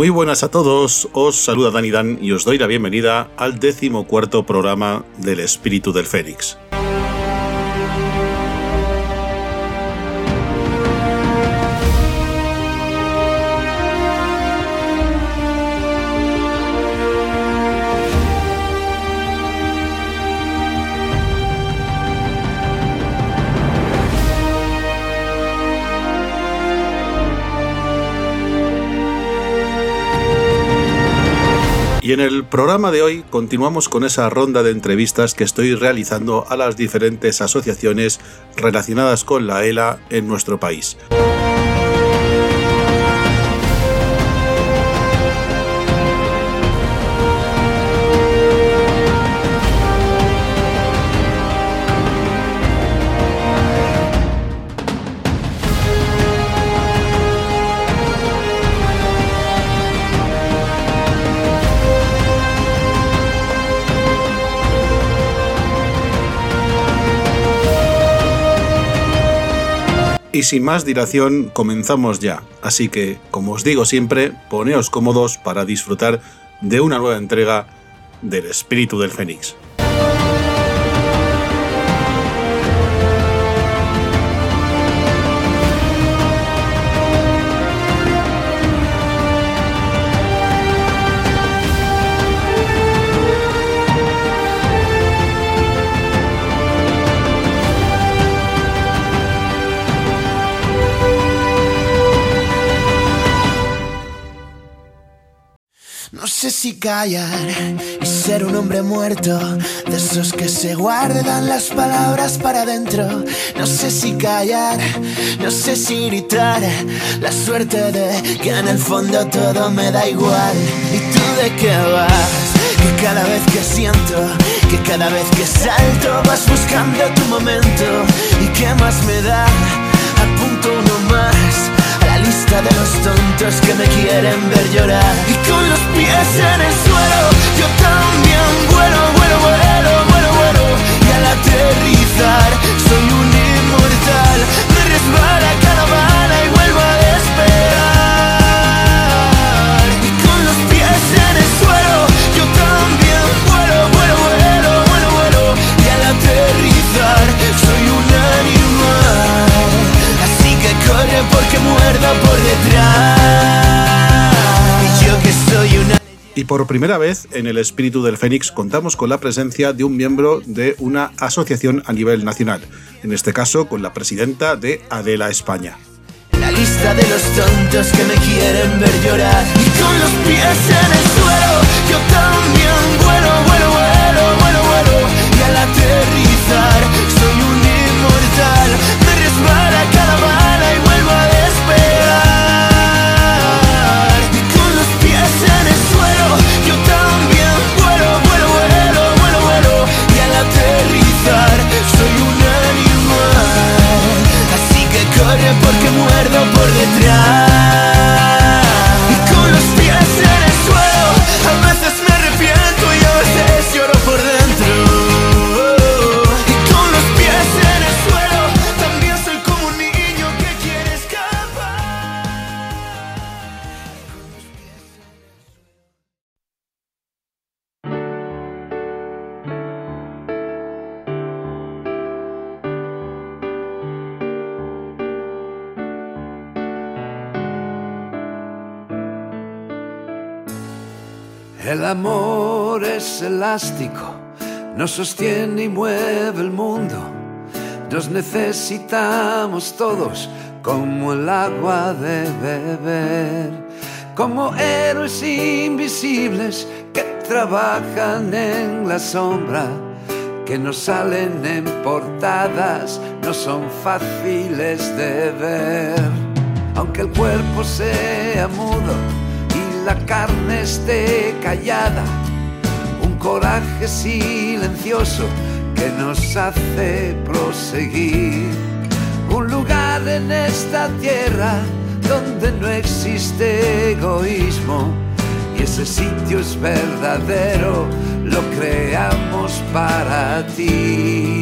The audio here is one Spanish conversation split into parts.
Muy buenas a todos, os saluda Dani Dan y os doy la bienvenida al decimocuarto programa del Espíritu del Fénix. Y en el programa de hoy continuamos con esa ronda de entrevistas que estoy realizando a las diferentes asociaciones relacionadas con la ELA en nuestro país. Y sin más dilación, comenzamos ya. Así que, como os digo siempre, poneos cómodos para disfrutar de una nueva entrega del Espíritu del Fénix. Si callar y ser un hombre muerto, de esos que se guardan las palabras para adentro. No sé si callar, no sé si gritar, la suerte de que en el fondo todo me da igual. ¿Y tú de qué vas? Que cada vez que siento, que cada vez que salto vas buscando tu momento. ¿Y qué más me da? De los tontos que me quieren ver llorar. Y con los pies en el suelo, yo también vuelo, vuelo, vuelo, vuelo, vuelo. Y al aterrizar, soy un inmortal. Me resbala porque muerda por detrás. Y yo que soy una. Y por primera vez en el Espíritu del Fénix contamos con la presencia de un miembro de una asociación a nivel nacional, en este caso con la presidenta de Adela España. La lista de los tontos que me quieren ver llorar Y con los pies en el suelo Yo también vuelo, vuelo, vuelo, vuelo, vuelo Y al aterrizar soy un inmortal porque muerdo por detrás El amor es elástico, nos sostiene y mueve el mundo. Nos necesitamos todos como el agua de beber, como héroes invisibles que trabajan en la sombra, que no salen en portadas, no son fáciles de ver. Aunque el cuerpo sea mudo la carne esté callada, un coraje silencioso que nos hace proseguir. Un lugar en esta tierra donde no existe egoísmo y ese sitio es verdadero, lo creamos para ti.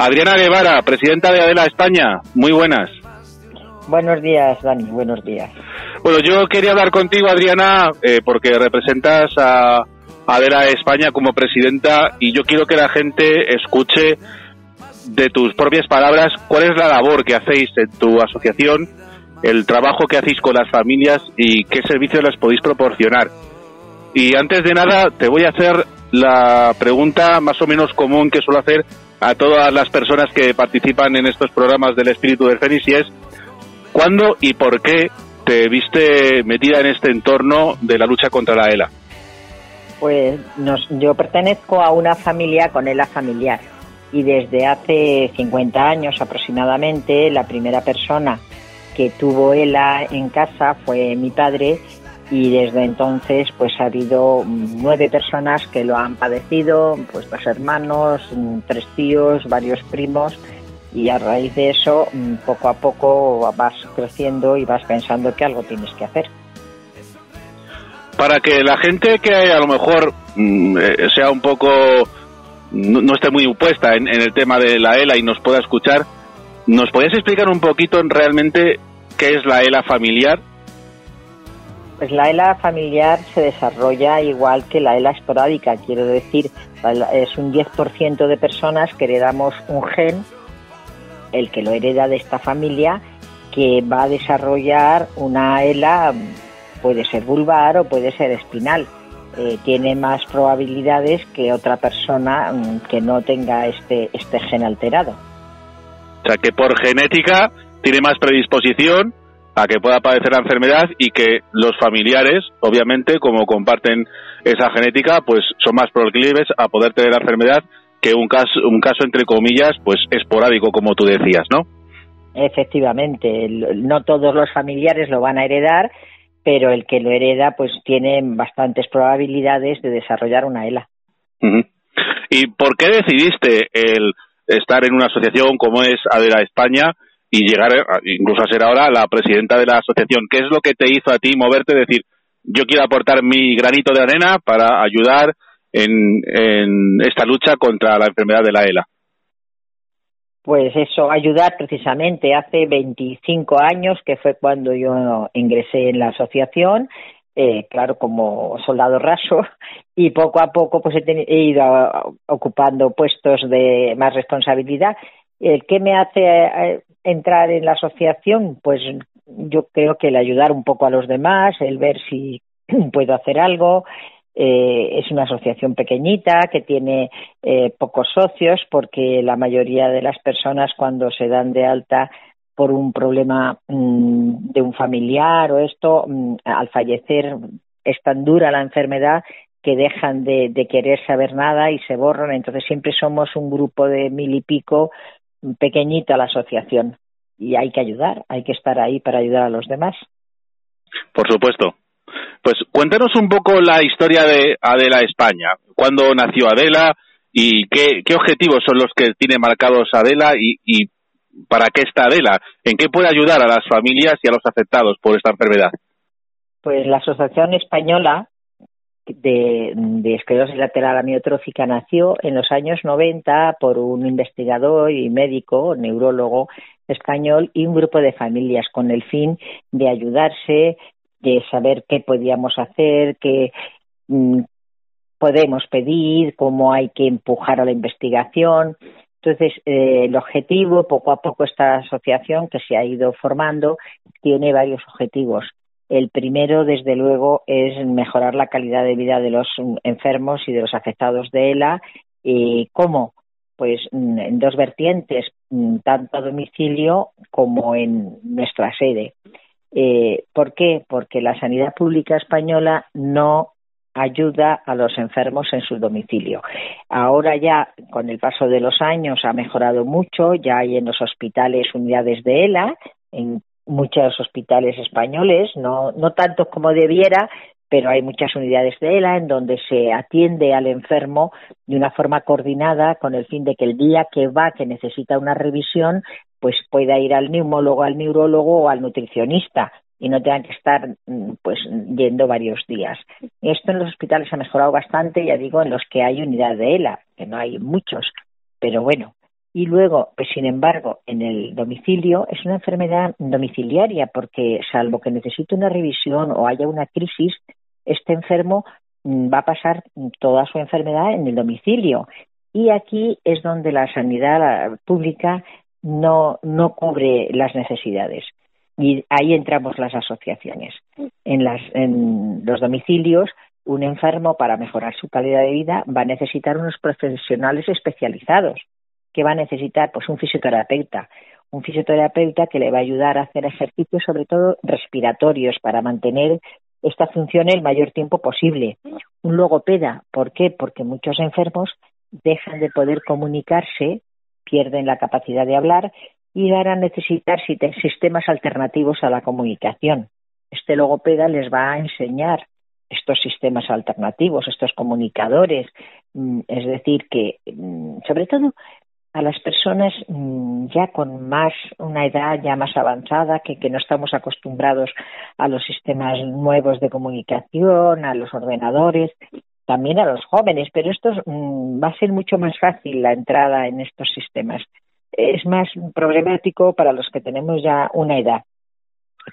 Adriana Guevara, presidenta de Adela España, muy buenas. Buenos días, Dani, buenos días. Bueno, yo quería hablar contigo, Adriana, eh, porque representas a Adela España como presidenta y yo quiero que la gente escuche de tus propias palabras cuál es la labor que hacéis en tu asociación, el trabajo que hacéis con las familias y qué servicios les podéis proporcionar. Y antes de nada, te voy a hacer la pregunta más o menos común que suelo hacer a todas las personas que participan en estos programas del Espíritu del Fénix ¿cuándo y por qué te viste metida en este entorno de la lucha contra la ELA? Pues yo pertenezco a una familia con ELA familiar y desde hace 50 años aproximadamente la primera persona que tuvo ELA en casa fue mi padre y desde entonces pues ha habido nueve personas que lo han padecido, pues dos hermanos, tres tíos, varios primos y a raíz de eso poco a poco vas creciendo y vas pensando que algo tienes que hacer. Para que la gente que a lo mejor mm, eh, sea un poco no, esté muy opuesta en, en, el tema de la ELA y nos pueda escuchar, ¿nos podías explicar un poquito en realmente qué es la ELA familiar pues la ELA familiar se desarrolla igual que la ELA esporádica, quiero decir, es un 10% de personas que heredamos un gen, el que lo hereda de esta familia, que va a desarrollar una ELA, puede ser vulvar o puede ser espinal. Eh, tiene más probabilidades que otra persona mm, que no tenga este, este gen alterado. O sea, que por genética tiene más predisposición a que pueda padecer la enfermedad y que los familiares, obviamente, como comparten esa genética, pues son más proclives a poder tener la enfermedad que un caso, un caso entre comillas, pues esporádico, como tú decías, ¿no? Efectivamente, no todos los familiares lo van a heredar, pero el que lo hereda, pues tiene bastantes probabilidades de desarrollar una ELA. ¿Y por qué decidiste el estar en una asociación como es Adela España? Y llegar incluso a ser ahora la presidenta de la asociación. ¿Qué es lo que te hizo a ti moverte? Decir, yo quiero aportar mi granito de arena para ayudar en, en esta lucha contra la enfermedad de la ELA. Pues eso, ayudar precisamente. Hace 25 años, que fue cuando yo ingresé en la asociación, eh, claro, como soldado raso, y poco a poco pues he, he ido ocupando puestos de más responsabilidad. El que me hace eh, entrar en la asociación, pues yo creo que el ayudar un poco a los demás, el ver si puedo hacer algo. Eh, es una asociación pequeñita que tiene eh, pocos socios porque la mayoría de las personas cuando se dan de alta por un problema mm, de un familiar o esto, mm, al fallecer es tan dura la enfermedad que dejan de, de, querer saber nada y se borran. Entonces siempre somos un grupo de mil y pico pequeñita la asociación y hay que ayudar, hay que estar ahí para ayudar a los demás. Por supuesto. Pues cuéntanos un poco la historia de Adela España. ¿Cuándo nació Adela y qué, qué objetivos son los que tiene marcados Adela y, y para qué está Adela? ¿En qué puede ayudar a las familias y a los afectados por esta enfermedad? Pues la Asociación Española de, esclerosis lateral amiotrófica nació en los años 90 por un investigador y médico, neurólogo español y un grupo de familias con el fin de ayudarse, de saber qué podíamos hacer, qué mm, podemos pedir, cómo hay que empujar a la investigación. Entonces, eh, el objetivo, poco a poco, esta asociación que se ha ido formando tiene varios objetivos. El primero, desde luego, es mejorar la calidad de vida de los enfermos y de los afectados de ELA. ¿Y ¿Cómo? Pues mm, en dos vertientes, mm, tanto a domicilio como en nuestra sede. Eh, ¿Por qué? Porque la sanidad pública española no ayuda a los enfermos en su domicilio. Ahora ya, con el paso de los años, ha mejorado mucho, ya hay en los hospitales unidades de ELA, en muchos hospitales españoles, no, no tantos como debiera, pero hay muchas unidades de ELA en donde se atiende al enfermo de una forma coordinada con el fin de que el día que va, que necesita una revisión, pues pueda ir al neumólogo, al neurólogo o al nutricionista y no tenga que estar mm, pues yendo varios días. Esto en los hospitales ha mejorado bastante, ya digo, en los que hay unidad de ELA, que no hay muchos, pero bueno, Y luego, pues sin embargo, en el domicilio es una enfermedad domiciliaria porque salvo que necesite una revisión o haya una crisis, este enfermo mm, va a pasar toda su enfermedad en el domicilio. Y aquí es donde la sanidad pública no, no cubre las necesidades. Y ahí entramos las asociaciones. En, las, en los domicilios, un enfermo, para mejorar su calidad de vida, va a necesitar unos profesionales especializados. Que va a necesitar? Pues un fisioterapeuta. Un fisioterapeuta que le va a ayudar a hacer ejercicios, sobre todo respiratorios, para mantener esta función el mayor tiempo posible. Un logopeda, ¿por qué? Porque muchos enfermos dejan de poder comunicarse, pierden la capacidad de hablar y van a necesitar sistemas alternativos a la comunicación. Este logopeda les va a enseñar estos sistemas alternativos, estos comunicadores, mm, es decir, que mm, sobre todo a las personas mm, ya con más una edad ya más avanzada que, que no estamos acostumbrados a los sistemas nuevos de comunicación, a los ordenadores, también a los jóvenes, pero esto va a ser mucho más fácil la entrada en estos sistemas. Es más problemático para los que tenemos ya una edad.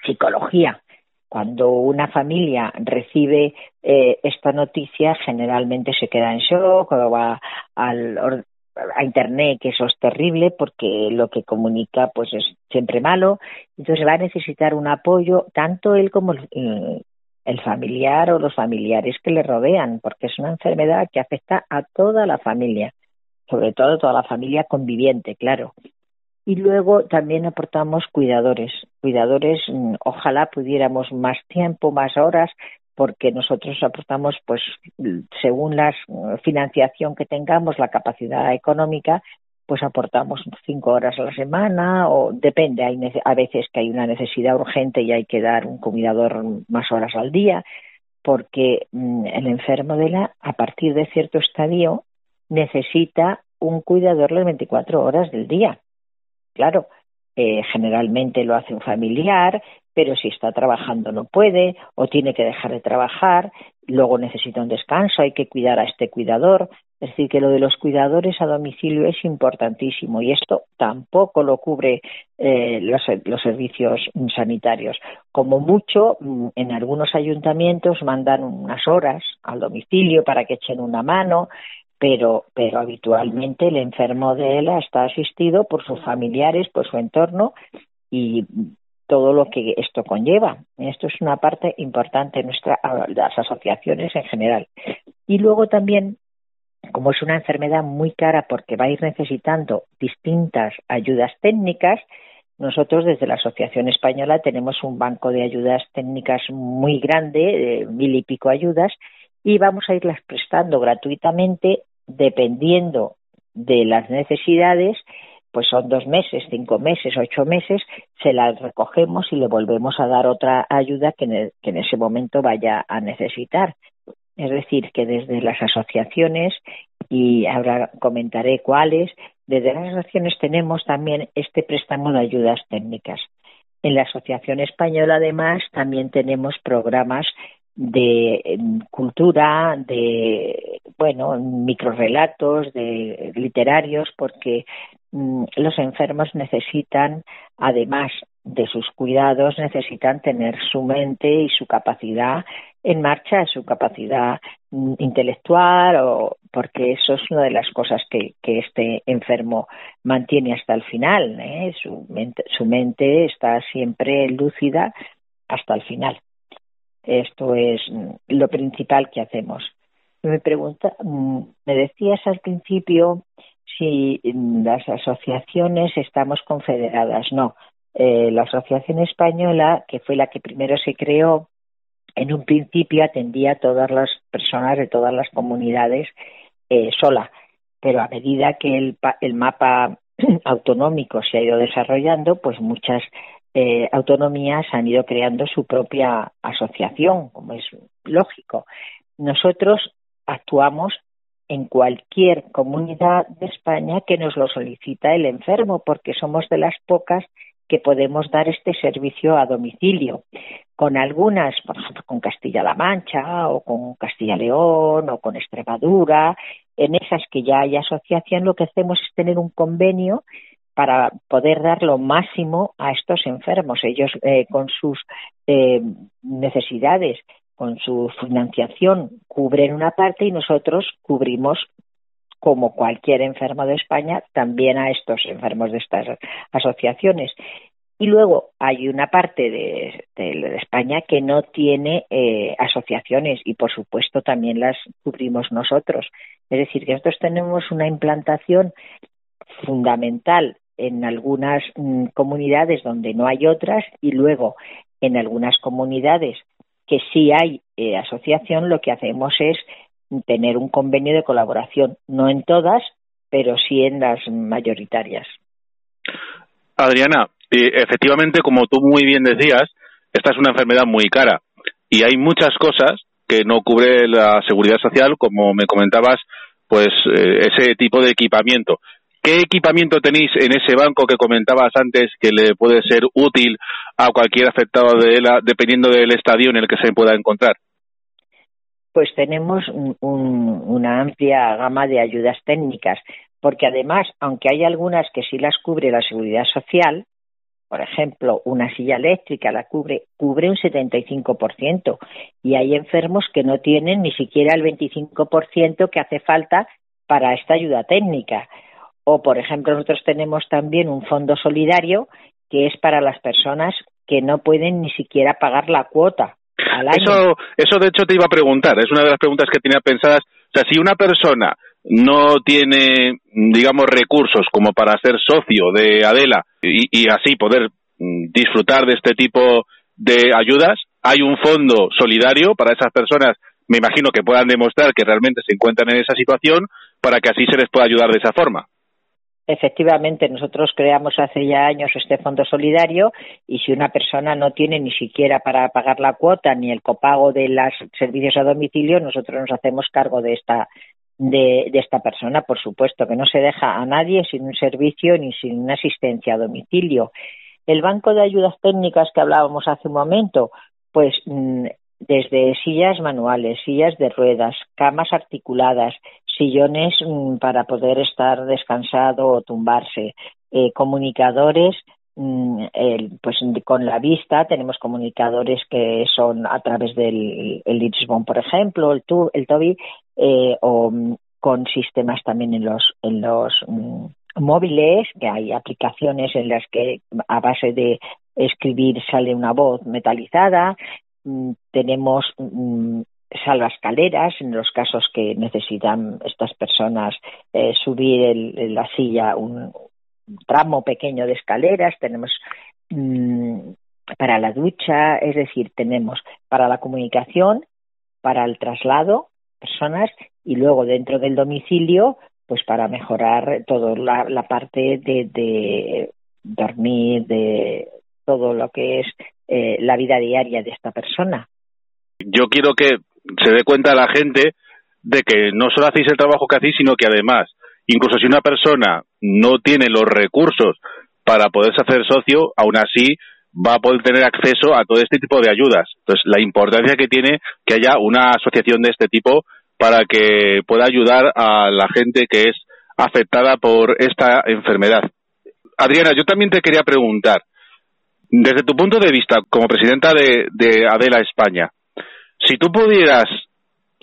Psicología. Cuando una familia recibe eh, esta noticia, generalmente se queda en shock o va al, a internet que eso es terrible porque lo que comunica pues es siempre malo. Entonces va a necesitar un apoyo tanto él como el, el familiar o los familiares que le rodean porque es una enfermedad que afecta a toda la familia sobre todo toda la familia conviviente claro. Y luego también aportamos cuidadores cuidadores mm, ojalá pudiéramos más tiempo más horas porque nosotros aportamos, pues, según la financiación que tengamos, la capacidad económica, pues aportamos cinco horas a la semana o depende, hay a veces que hay una necesidad urgente y hay que dar un cuidador más horas al día, porque mm, el enfermo de la, a partir de cierto estadio, necesita un cuidador las 24 horas del día. Claro, eh, generalmente lo hace un familiar, pero si está trabajando no puede o tiene que dejar de trabajar, luego necesita un descanso, hay que cuidar a este cuidador. Es decir, que lo de los cuidadores a domicilio es importantísimo y esto tampoco lo cubre eh, los, servicios sanitarios. Como mucho, mm, en algunos ayuntamientos mandan unas horas al domicilio para que echen una mano, pero, pero habitualmente el enfermo de él está asistido por sus familiares, por su entorno y todo lo que esto conlleva. Esto es una parte importante de nuestra, las asociaciones en general. Y luego también, como es una enfermedad muy cara porque va a ir necesitando distintas ayudas técnicas, nosotros desde la Asociación Española tenemos un banco de ayudas técnicas muy grande, de mil y pico ayudas, y vamos a irlas prestando gratuitamente dependiendo de las necesidades pues son dos meses, cinco meses, ocho meses, se las recogemos y le volvemos a dar otra ayuda que en, ese momento vaya a necesitar. Es decir, que desde las asociaciones, y ahora comentaré cuáles, desde las asociaciones tenemos también este préstamo de ayudas técnicas. En la Asociación Española, además, también tenemos programas de cultura, de, bueno, microrelatos, de literarios, porque Mm, los enfermos necesitan, además de sus cuidados, necesitan tener su mente y su capacidad en marcha, su capacidad mm, intelectual, o porque eso es una de las cosas que, este enfermo mantiene hasta el final. ¿eh? Su, mente, su mente está siempre lúcida hasta el final. Esto es mm, lo principal que hacemos. Me pregunta, me decías al principio si las asociaciones estamos confederadas. No, eh, la Asociación Española, que fue la que primero se creó, en un principio atendía a todas las personas de todas las comunidades eh, sola, pero a medida que el, el mapa autonómico se ha ido desarrollando, pues muchas eh, autonomías han ido creando su propia asociación, como es lógico. Nosotros actuamos en cualquier comunidad de España que nos lo solicita el enfermo, porque somos de las pocas que podemos dar este servicio a domicilio. Con algunas, por ejemplo, con Castilla-La Mancha o con Castilla-León o con Extremadura, en esas que ya hay asociación, lo que hacemos es tener un convenio para poder dar lo máximo a estos enfermos. Ellos eh, con sus eh, necesidades, con su financiación, cubren una parte y nosotros cubrimos como cualquier enfermo de España, también a estos enfermos de estas asociaciones. Y luego hay una parte de, España que no tiene eh, asociaciones y, por supuesto, también las cubrimos nosotros. Es decir, que nosotros tenemos una implantación fundamental en algunas mm, comunidades donde no hay otras y luego en algunas comunidades que sí hay eh, asociación, lo que hacemos es tener un convenio de colaboración, no en todas, pero sí en las mayoritarias. Adriana, efectivamente, como tú muy bien decías, esta es una enfermedad muy cara y hay muchas cosas que no cubre la seguridad social, como me comentabas, pues eh, ese tipo de equipamiento. ¿Qué equipamiento tenéis en ese banco que comentabas antes que le puede ser útil a cualquier afectado de él, dependiendo del estadio en el que se pueda encontrar? Pues tenemos una amplia gama de ayudas técnicas, porque además, aunque hay algunas que sí las cubre la seguridad social, por ejemplo, una silla eléctrica la cubre, cubre un 75% y hay enfermos que no tienen ni siquiera el 25% que hace falta para esta ayuda técnica. O, por ejemplo, nosotros tenemos también un fondo solidario que es para las personas que no pueden ni siquiera pagar la cuota. Al año. Eso, eso de hecho te iba a preguntar, es una de las preguntas que tenía pensadas. O sea, si una persona no tiene, digamos, recursos como para ser socio de Adela y, así poder mm, disfrutar de este tipo de ayudas, hay un fondo solidario para esas personas, me imagino que puedan demostrar que realmente se encuentran en esa situación para que así se les pueda ayudar de esa forma. Efectivamente, nosotros creamos hace ya años este fondo solidario y si una persona no tiene ni siquiera para pagar la cuota ni el copago de los servicios a domicilio, nosotros nos hacemos cargo de esta de, esta persona, por supuesto, que no se deja a nadie sin un servicio ni sin una asistencia a domicilio. El banco de ayudas técnicas que hablábamos hace un momento, pues mm, desde sillas manuales, sillas de ruedas, camas articuladas, sillones mm, para poder estar descansado o tumbarse, eh, comunicadores Mm, pues con la vista tenemos comunicadores que son a través del el Lisbon, por ejemplo, el, tu, el Toby, eh, o mm, con sistemas también en los, en los móviles, que hay aplicaciones en las que a base de escribir sale una voz metalizada. tenemos salvascaleras en los casos que necesitan estas personas eh, subir la silla un, tramo pequeño de escaleras, tenemos mm, para la ducha, es decir, tenemos para la comunicación, para el traslado, personas, y luego dentro del domicilio, pues para mejorar toda la, parte de, dormir, de todo lo que es eh, la vida diaria de esta persona. Yo quiero que se dé cuenta la gente de que no solo hacéis el trabajo que hacéis, sino que además Incluso si una persona no tiene los recursos para poderse hacer socio, aún así va a poder tener acceso a todo este tipo de ayudas. Entonces, la importancia que tiene que haya una asociación de este tipo para que pueda ayudar a la gente que es afectada por esta enfermedad. Adriana, yo también te quería preguntar, desde tu punto de vista como presidenta de, de Adela España, si tú pudieras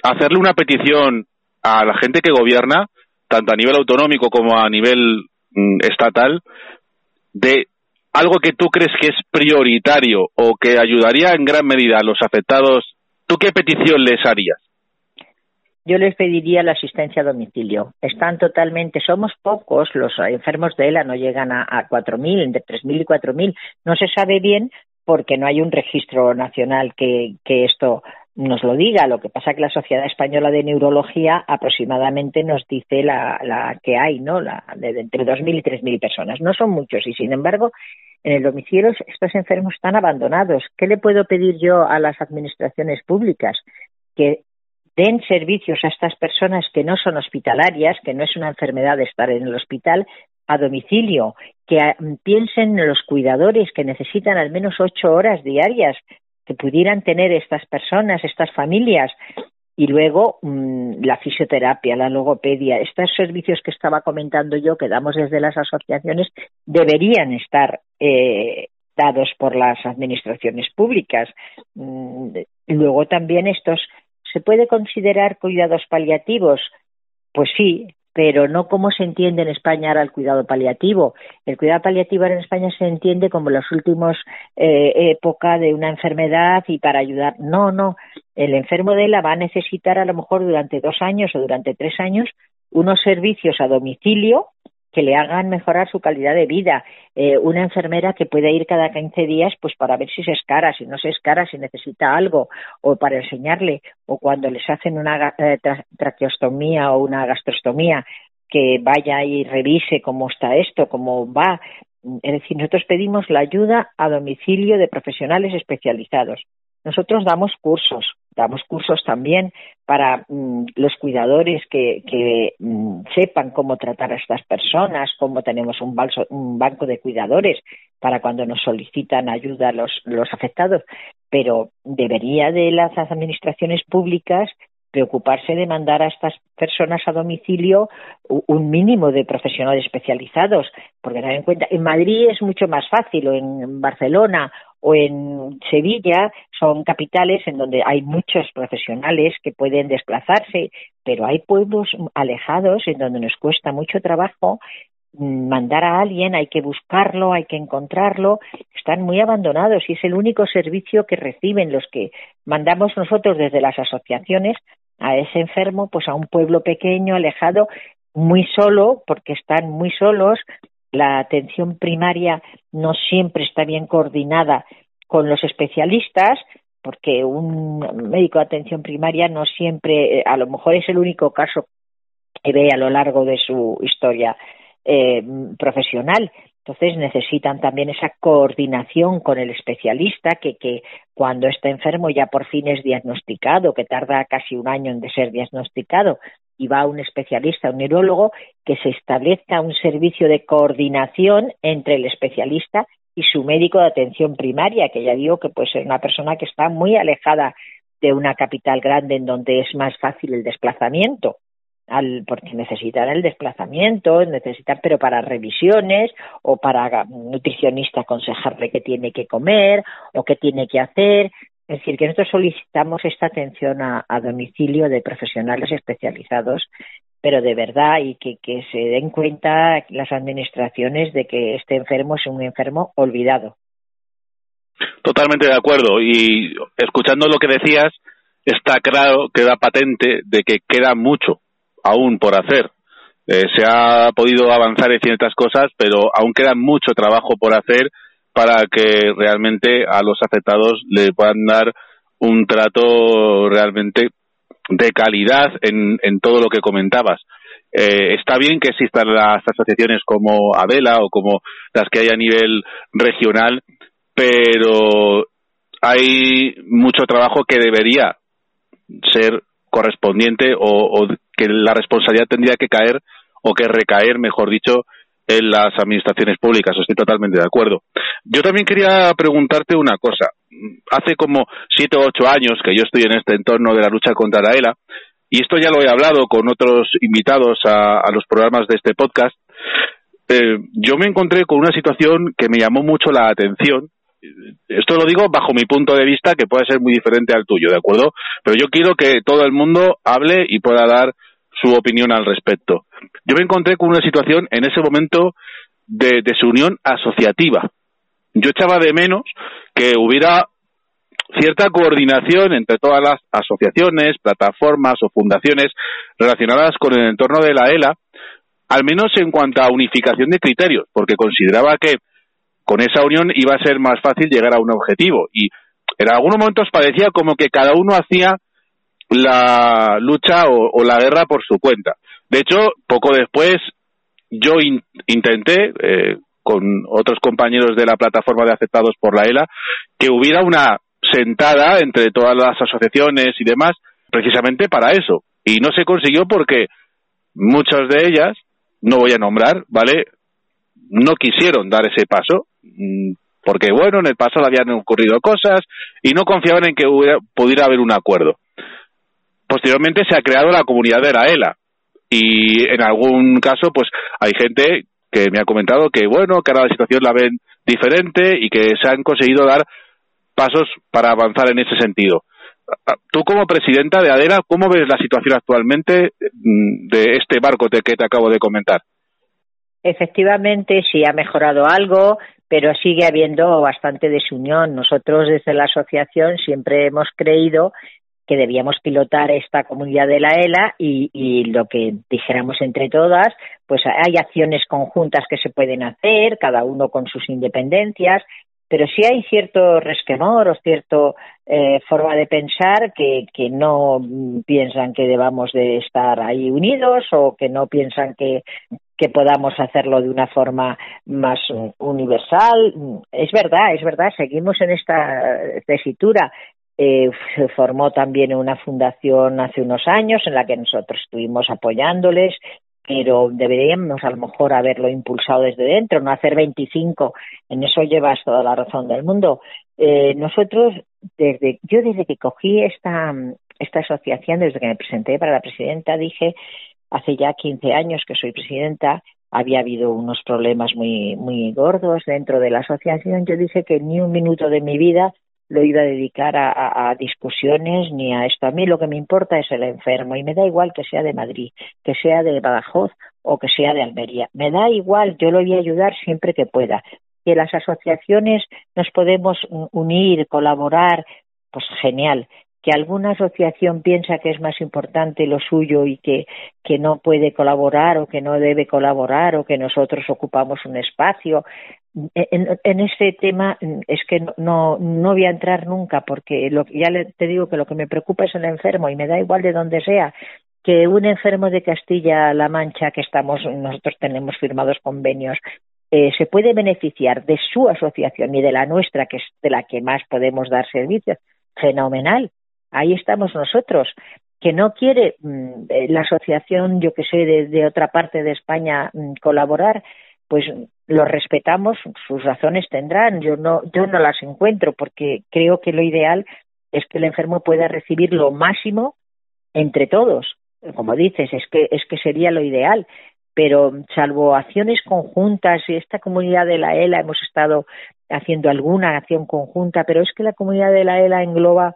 hacerle una petición a la gente que gobierna tanto a nivel autonómico como a nivel mm, estatal, de algo que tú crees que es prioritario o que ayudaría en gran medida a los afectados, ¿tú qué petición les harías? Yo les pediría la asistencia a domicilio. Están totalmente, somos pocos, los enfermos de ELA no llegan a, a 4.000, entre 3.000 y 4.000. No se sabe bien porque no hay un registro nacional que, que esto nos lo diga. Lo que pasa que la Sociedad Española de Neurología aproximadamente nos dice la, la que hay, ¿no? La, de, entre 2.000 y 3.000 personas. No son muchos y, sin embargo, en el domicilio estos enfermos están abandonados. ¿Qué le puedo pedir yo a las administraciones públicas? Que den servicios a estas personas que no son hospitalarias, que no es una enfermedad de estar en el hospital, a domicilio, que piensen en los cuidadores que necesitan al menos ocho horas diarias que pudieran tener estas personas, estas familias, y luego mm, la fisioterapia, la logopedia, estos servicios que estaba comentando yo que damos desde las asociaciones deberían estar eh, dados por las administraciones públicas. Mm, luego también estos se puede considerar cuidados paliativos, pues sí, pero no como se entiende en España ahora el cuidado paliativo. El cuidado paliativo en España se entiende como los últimos eh, época de una enfermedad y para ayudar. No, no. El enfermo de la va a necesitar a lo mejor durante dos años o durante tres años unos servicios a domicilio que le hagan mejorar su calidad de vida. Eh, una enfermera que puede ir cada 15 días pues para ver si se escara, si no se escara, si necesita algo, o para enseñarle, o cuando les hacen una eh, traqueostomía o una gastrostomía, que vaya y revise cómo está esto, cómo va. Es decir, nosotros pedimos la ayuda a domicilio de profesionales especializados. Nosotros damos cursos, damos cursos también para mm, los cuidadores que, mm, sepan cómo tratar a estas personas, cómo tenemos un, un, banco de cuidadores para cuando nos solicitan ayuda los, los afectados. Pero debería de las administraciones públicas preocuparse de mandar a estas personas a domicilio un mínimo de profesionales especializados, porque en cuenta, en Madrid es mucho más fácil, o en Barcelona o en Sevilla son capitales en donde hay muchos profesionales que pueden desplazarse, pero hay pueblos alejados en donde nos cuesta mucho trabajo mandar a alguien, hay que buscarlo, hay que encontrarlo, están muy abandonados y es el único servicio que reciben los que mandamos nosotros desde las asociaciones a ese enfermo, pues a un pueblo pequeño, alejado, muy solo, porque están muy solos, la atención primaria no siempre está bien coordinada con los especialistas, porque un médico de atención primaria no siempre, eh, a lo mejor es el único caso que ve a lo largo de su historia eh, profesional. Entonces necesitan también esa coordinación con el especialista que, que cuando está enfermo ya por fin es diagnosticado, que tarda casi un año en ser diagnosticado y va un especialista, un neurólogo, que se establezca un servicio de coordinación entre el especialista y su médico de atención primaria, que ya digo que puede ser una persona que está muy alejada de una capital grande en donde es más fácil el desplazamiento al, porque necesitan el desplazamiento, necesitan, pero para revisiones o para nutricionista aconsejarle qué tiene que comer o qué tiene que hacer. Es decir, que nosotros solicitamos esta atención a, domicilio de profesionales especializados, pero de verdad y que, se den cuenta las administraciones de que este enfermo es un enfermo olvidado. Totalmente de acuerdo. Y escuchando lo que decías, está claro, queda patente de que queda mucho aún por hacer. Eh, se ha podido avanzar en ciertas cosas, pero aún queda mucho trabajo por hacer para que realmente a los afectados le puedan dar un trato realmente de calidad en, en todo lo que comentabas. Eh, está bien que existan las asociaciones como Adela o como las que hay a nivel regional, pero hay mucho trabajo que debería ser correspondiente o, que la responsabilidad tendría que caer o que recaer, mejor dicho, en las administraciones públicas. Estoy totalmente de acuerdo. Yo también quería preguntarte una cosa. Hace como siete o ocho años que yo estoy en este entorno de la lucha contra la ELA, y esto ya lo he hablado con otros invitados a, los programas de este podcast, eh, yo me encontré con una situación que me llamó mucho la atención esto lo digo bajo mi punto de vista, que puede ser muy diferente al tuyo, ¿de acuerdo? Pero yo quiero que todo el mundo hable y pueda dar su opinión al respecto. Yo me encontré con una situación en ese momento de desunión asociativa. Yo echaba de menos que hubiera cierta coordinación entre todas las asociaciones, plataformas o fundaciones relacionadas con el entorno de la ELA, al menos en cuanto a unificación de criterios, porque consideraba que con esa unión iba a ser más fácil llegar a un objetivo. Y en algunos momentos parecía como que cada uno hacía la lucha o, la guerra por su cuenta. De hecho, poco después yo intenté, eh, con otros compañeros de la plataforma de afectados por la ELA, que hubiera una sentada entre todas las asociaciones y demás, precisamente para eso. Y no se consiguió porque muchas de ellas, no voy a nombrar, ¿vale? No quisieron dar ese paso Mm, porque bueno, en el pasado habían ocurrido cosas y no confiaban en que hubiera, pudiera haber un acuerdo. posteriormente se ha creado la comunidad de la ELA. Y en algún caso, pues hay gente que me ha comentado que, bueno, que ahora la situación la ven diferente y que se han conseguido dar pasos para avanzar en ese sentido. Tú como presidenta de ADELA, ¿cómo ves la situación actualmente mm, de este barco que te acabo de comentar? Efectivamente, sí ha mejorado algo, pero sigue habiendo bastante desunión. Nosotros desde la asociación siempre hemos creído que debíamos pilotar esta comunidad de la ELA y, lo que dijéramos entre todas, pues hay acciones conjuntas que se pueden hacer, cada uno con sus independencias, pero sí hay cierto resquemor o cierta eh, forma de pensar que, que no piensan que debamos de estar ahí unidos o que no piensan que, que podamos hacerlo de una forma más universal. Es verdad, es verdad, seguimos en esta tesitura, eh, se formó también una fundación hace unos años en la que nosotros estuvimos apoyándoles, pero deberíamos a lo mejor haberlo impulsado desde dentro, no hacer 25. En eso llevas toda la razón del mundo. Eh, nosotros, desde, yo desde que cogí esta, esta asociación, desde que me presenté para la presidenta, dije, hace ya 15 años que soy presidenta, había habido unos problemas muy, muy gordos dentro de la asociación. Yo dije que ni un minuto de mi vida lo iba a dedicar a, discusiones ni a esto. A mí lo que me importa es el enfermo y me da igual que sea de Madrid, que sea de Badajoz o que sea de Almería. Me da igual, yo lo voy a ayudar siempre que pueda. Que las asociaciones nos podemos unir, colaborar, pues genial. Que alguna asociación piensa que es más importante lo suyo y que, que no puede colaborar o que no debe colaborar o que nosotros ocupamos un espacio, en, en ese tema es que no, no, voy a entrar nunca porque lo, ya te digo que lo que me preocupa es el enfermo y me da igual de donde sea que un enfermo de Castilla-La Mancha que estamos nosotros tenemos firmados convenios eh, se puede beneficiar de su asociación y de la nuestra que es de la que más podemos dar servicios. Fenomenal. Ahí estamos nosotros que no quiere mm, eh, la asociación yo que sé de, de otra parte de España mm, colaborar pues lo respetamos, sus razones tendrán, yo no, yo no las encuentro porque creo que lo ideal es que el enfermo pueda recibir lo máximo entre todos. Como dices, es que, es que sería lo ideal, pero salvo acciones conjuntas y esta comunidad de la ELA hemos estado haciendo alguna acción conjunta, pero es que la comunidad de la ELA engloba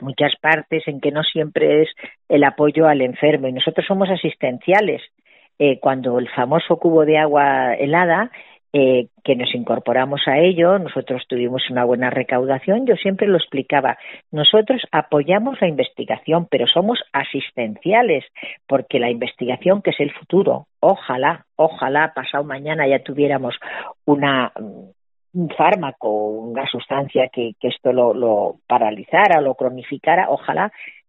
muchas partes en que no siempre es el apoyo al enfermo y nosotros somos asistenciales eh, cuando el famoso cubo de agua helada, eh, que nos incorporamos a ello, nosotros tuvimos una buena recaudación, yo siempre lo explicaba, nosotros apoyamos la investigación, pero somos asistenciales, porque la investigación, que es el futuro, ojalá, ojalá pasado mañana ya tuviéramos una, un fármaco, una sustancia que, esto lo, lo paralizara, lo cronificara, ojalá Mm,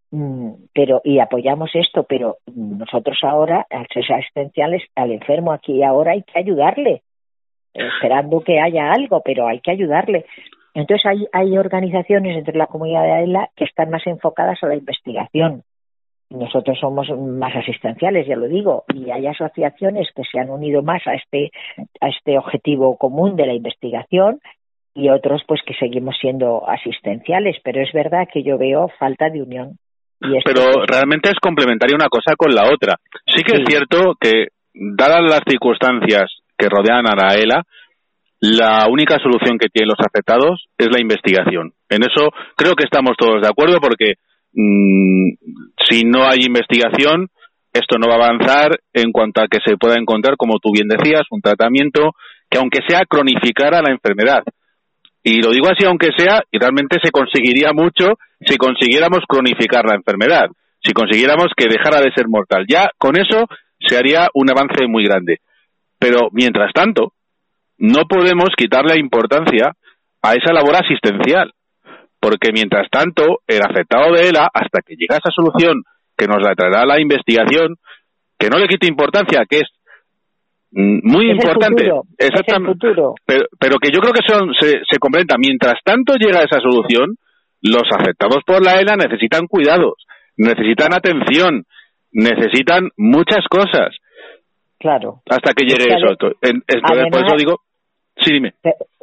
pero y apoyamos esto, pero nosotros ahora, al ser asistenciales, al enfermo aquí y ahora hay que ayudarle, esperando que haya algo, pero hay que ayudarle. Entonces hay, hay organizaciones entre la comunidad de AELA que están más enfocadas a la investigación. Nosotros somos más asistenciales, ya lo digo, y hay asociaciones que se han unido más a este, a este objetivo común de la investigación y otros pues que seguimos siendo asistenciales, pero es verdad que yo veo falta de unión. Pero realmente es complementaria una cosa con la otra. Sí que es cierto que, dadas las circunstancias que rodean a la ELA, la única solución que tienen los afectados es la investigación. En eso creo que estamos todos de acuerdo porque mm, si no hay investigación, esto no va a avanzar en cuanto a que se pueda encontrar, como tú bien decías, un tratamiento que aunque sea cronificara la enfermedad. Y lo digo así, aunque sea, y realmente se conseguiría mucho si consiguiéramos cronificar la enfermedad, si consiguiéramos que dejara de ser mortal. Ya con eso se haría un avance muy grande. Pero mientras tanto, no podemos quitarle importancia a esa labor asistencial, porque mientras tanto, el afectado de ELA, hasta que llegue a esa solución que nos la traerá la investigación, que no le quite importancia, que es muy importante. exactamente. Pero, que yo creo que son, se, se completa. Mientras tanto llega esa solución, los afectados por la ELA necesitan cuidados, necesitan atención, necesitan muchas cosas. Claro. Hasta que llegue eso. Entonces, por eso digo. Sí, dime.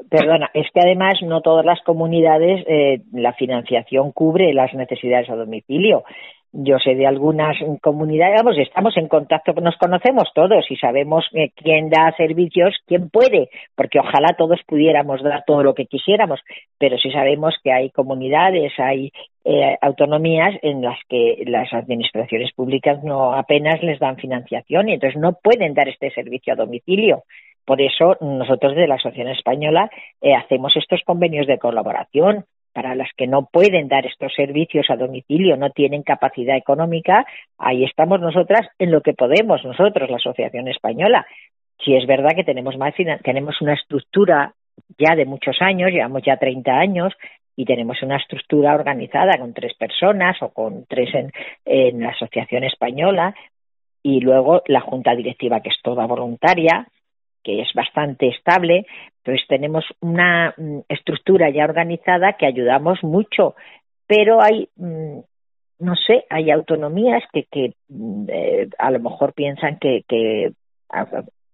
Perdona, es que además no todas las comunidades eh, la financiación cubre las necesidades a domicilio. Yo sé de algunas comunidades, vamos, estamos en contacto, nos conocemos todos y sabemos eh, quién da servicios, quién puede, porque ojalá todos pudiéramos dar todo lo que quisiéramos, pero sí sabemos que hay comunidades, hay eh, autonomías en las que las administraciones públicas no apenas les dan financiación y entonces no pueden dar este servicio a domicilio. Por eso nosotros de la Asociación Española eh, hacemos estos convenios de colaboración para las que no pueden dar estos servicios a domicilio, no tienen capacidad económica, ahí estamos nosotras en lo que podemos, nosotros, la Asociación Española. Si es verdad que tenemos más tenemos una estructura ya de muchos años, llevamos ya 30 años y tenemos una estructura organizada con tres personas o con tres en, en la Asociación Española y luego la Junta Directiva que es toda voluntaria que es bastante estable, pues tenemos una mm, estructura ya organizada que ayudamos mucho, pero hay, mm, no sé, hay autonomías que, que mm, eh, a lo mejor piensan que,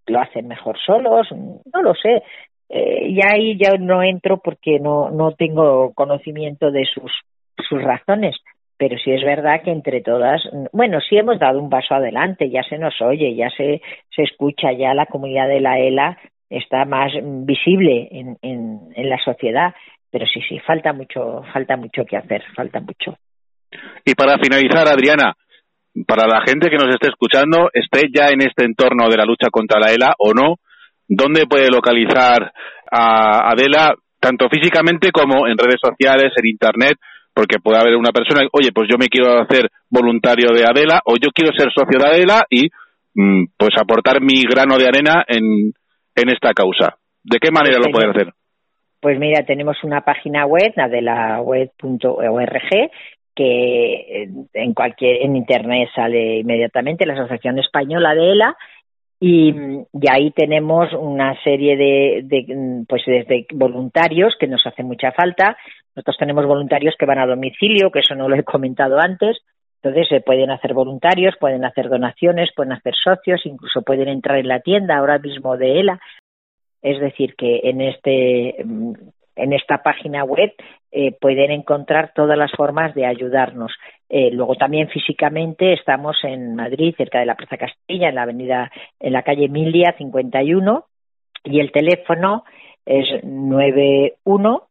lo hacen mejor solos, no lo sé. Eh, y ahí ya no entro porque no, no tengo conocimiento de sus, sus razones, pero sí es verdad que entre todas, bueno, sí hemos dado un paso adelante, ya se nos oye, ya se, se escucha, ya la comunidad de la ELA está más visible en, en, la sociedad, pero sí, sí, falta mucho, falta mucho que hacer, falta mucho. Y para finalizar, Adriana, para la gente que nos esté escuchando, esté ya en este entorno de la lucha contra la ELA o no, ¿dónde puede localizar a Adela, tanto físicamente como en redes sociales, en Internet? Porque puede haber una persona, oye, pues yo me quiero hacer voluntario de Adela o yo quiero ser socio de Adela y mm, pues aportar mi grano de arena en, en esta causa. ¿De qué manera lo pueden hacer? Pues mira, tenemos una página web, adelaweb.org, que en cualquier en internet sale inmediatamente la Asociación Española de ELA y, y, ahí tenemos una serie de, de pues de voluntarios que nos hace mucha falta nosotros tenemos voluntarios que van a domicilio, que eso no lo he comentado antes. Entonces se pueden hacer voluntarios, pueden hacer donaciones, pueden hacer socios, incluso pueden entrar en la tienda ahora mismo de ELA. Es decir, que en este en esta página web eh, pueden encontrar todas las formas de ayudarnos. Eh, luego también físicamente estamos en Madrid, cerca de la Plaza Castilla, en la avenida, en la calle Milia 51, y el teléfono es 91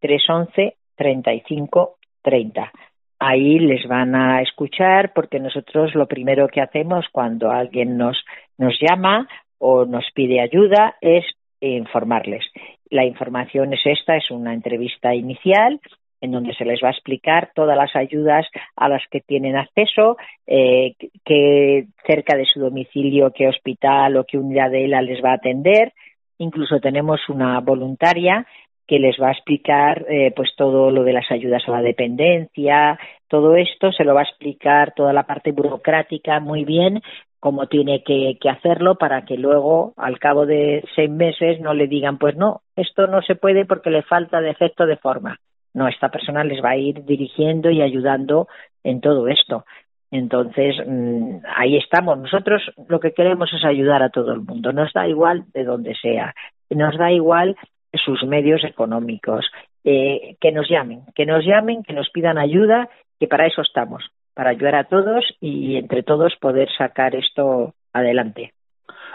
311 35 30. Ahí les van a escuchar porque nosotros lo primero que hacemos cuando alguien nos, nos llama o nos pide ayuda es informarles. La información es esta, es una entrevista inicial en donde se les va a explicar todas las ayudas a las que tienen acceso, eh, qué cerca de su domicilio, qué hospital o qué unidad de ELA les va a atender. Incluso tenemos una voluntaria que les va a explicar eh, pues todo lo de las ayudas a la dependencia, todo esto se lo va a explicar toda la parte burocrática muy bien cómo tiene que, que, hacerlo para que luego al cabo de seis meses no le digan pues no esto no se puede porque le falta defecto de forma no esta persona les va a ir dirigiendo y ayudando en todo esto. Entonces mm, ahí estamos. Nosotros lo que queremos es ayudar a todo el mundo. Nos da igual de donde sea. Nos da igual sus medios económicos, eh, que nos llamen, que nos llamen, que nos pidan ayuda, que para eso estamos, para ayudar a todos y entre todos poder sacar esto adelante.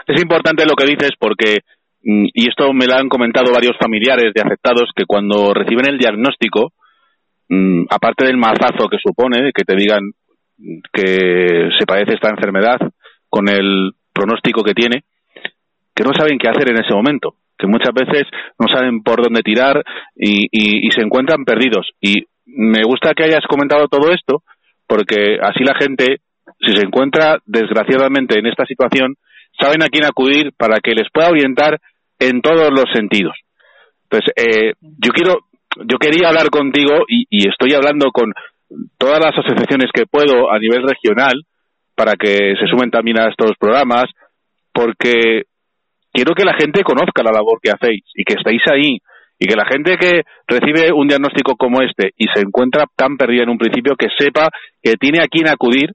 Es importante lo que dices porque, y esto me lo han comentado varios familiares de afectados, que cuando reciben el diagnóstico, mm, aparte del mazazo que supone, que te digan que se padece esta enfermedad con el pronóstico que tiene, que no saben qué hacer en ese momento que muchas veces no saben por dónde tirar y, y, se encuentran perdidos. Y me gusta que hayas comentado todo esto, porque así la gente, si se encuentra desgraciadamente en esta situación, saben a quién acudir para que les pueda orientar en todos los sentidos. Entonces, eh, yo quiero, yo quería hablar contigo y, y estoy hablando con todas las asociaciones que puedo a nivel regional para que se sumen también a estos programas, porque quiero que la gente conozca la labor que hacéis y que estéis ahí y que la gente que recibe un diagnóstico como este y se encuentra tan perdida en un principio que sepa que tiene a quién acudir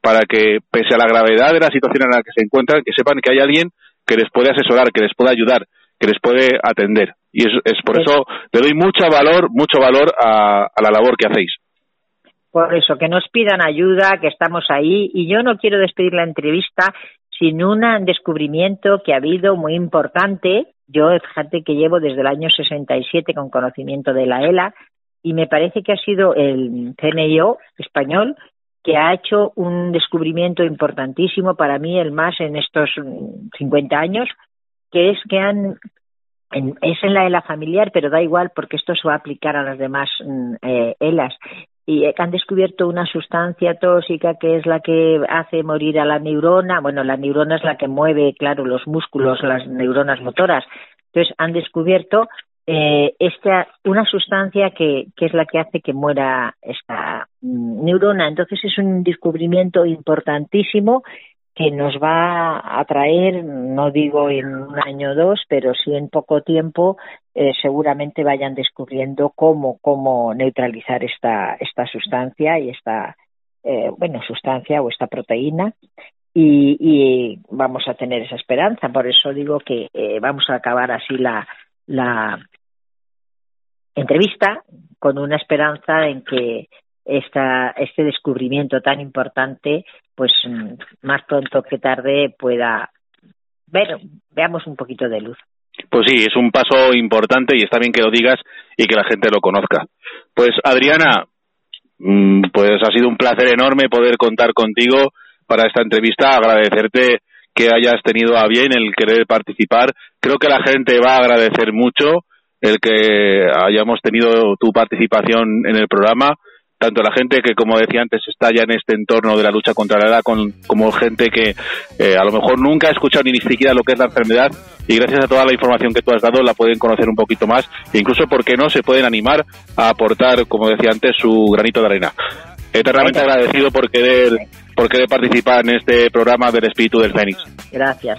para que, pese a la gravedad de la situación en la que se encuentran, que sepan que hay alguien que les puede asesorar, que les puede ayudar, que les puede atender. Y es, por eso le doy mucho valor, mucho valor a, a la labor que hacéis. Por eso, que nos pidan ayuda, que estamos ahí. Y yo no quiero despedir la entrevista sin un descubrimiento que ha habido muy importante. Yo, fíjate que llevo desde el año 67 con conocimiento de la ELA y me parece que ha sido el CNIO español que ha hecho un descubrimiento importantísimo para mí, el más en estos 50 años, que es que han es en la ELA familiar, pero da igual porque esto se va a aplicar a las demás mm, eh, y han descubierto una sustancia tóxica que es la que hace morir a la neurona. Bueno, la neurona es la que mueve, claro, los músculos, las neuronas motoras. Entonces, han descubierto eh, esta, una sustancia que, que es la que hace que muera esta mm, neurona. Entonces, es un descubrimiento importantísimo que nos va a traer, no digo en un año o dos, pero sí en poco tiempo, eh, seguramente vayan descubriendo cómo, cómo neutralizar esta, esta sustancia y esta, eh, bueno, sustancia o esta proteína. Y, y, vamos a tener esa esperanza. Por eso digo que eh, vamos a acabar así la, la entrevista con una esperanza en que esta, este descubrimiento tan importante, pues mm, más pronto que tarde pueda ver, veamos un poquito de luz. Pues sí, es un paso importante y está bien que lo digas y que la gente lo conozca. Pues Adriana, mm, pues ha sido un placer enorme poder contar contigo para esta entrevista, agradecerte que hayas tenido a bien el querer participar. Creo que la gente va a agradecer mucho el que hayamos tenido tu participación en el programa tanto la gente que, como decía antes, está ya en este entorno de la lucha contra la edad, con, como gente que eh, a lo mejor nunca ha escuchado ni, siquiera lo que es la enfermedad y gracias a toda la información que tú has dado la pueden conocer un poquito más e incluso, ¿por qué no?, se pueden animar a aportar, como decía antes, su granito de arena. Eternamente agradecido por querer por querer participar en este programa del espíritu del Fénix. Gracias.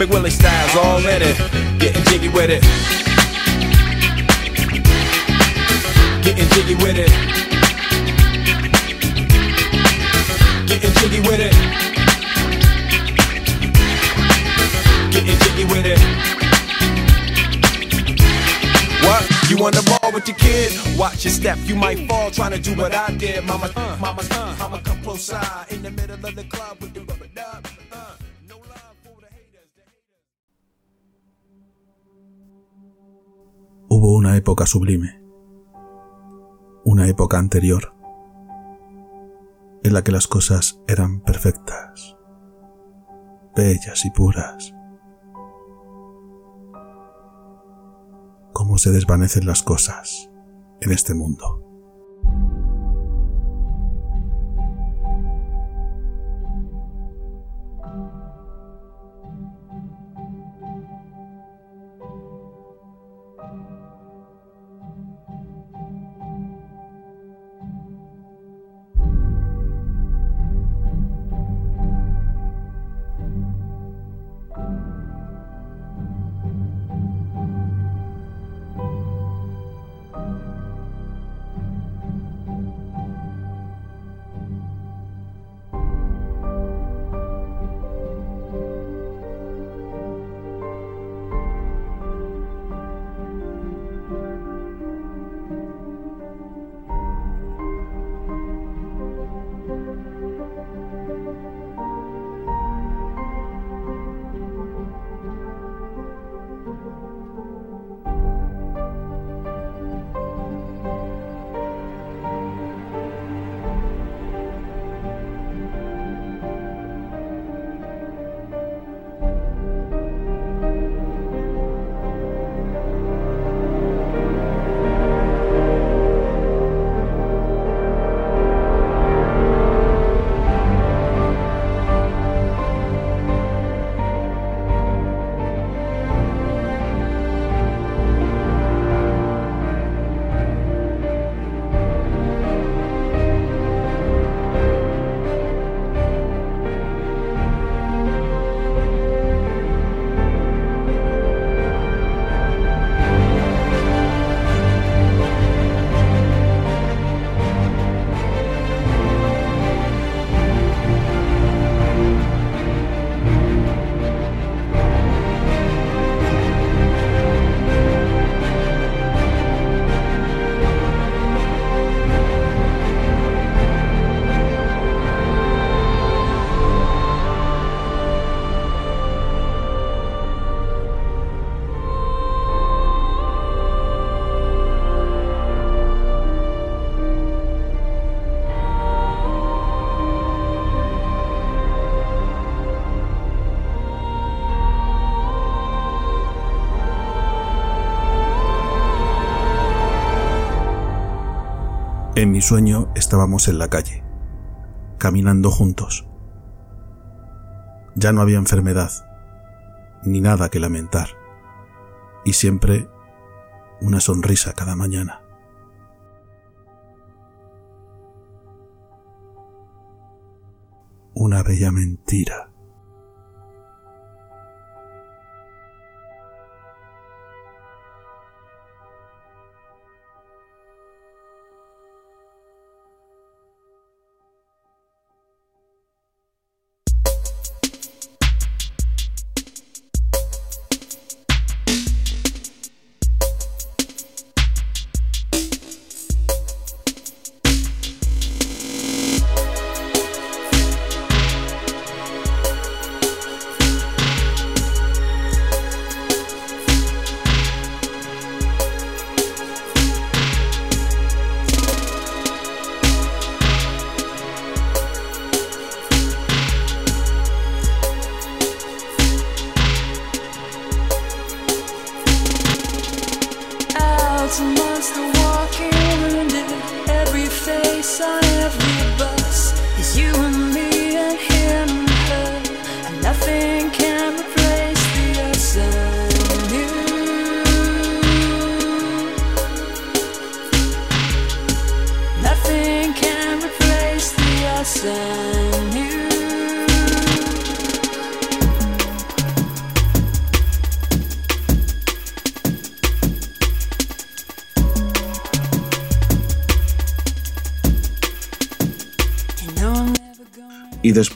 Big Willie styles all in it. Getting jiggy with it. Getting jiggy with it. Getting jiggy with it. Getting jiggy with it. What? You on the ball with your kid? Watch your step, you might fall trying to do what I did. Mama, uh, mama, uh, mama, come close side in the middle of the club with the Hubo una época sublime, una época anterior, en la que las cosas eran perfectas, bellas y puras. Cómo se desvanecen las cosas en este mundo. Mi sueño estábamos en la calle, caminando juntos. Ya no había enfermedad, ni nada que lamentar, y siempre una sonrisa cada mañana. Una bella mentira.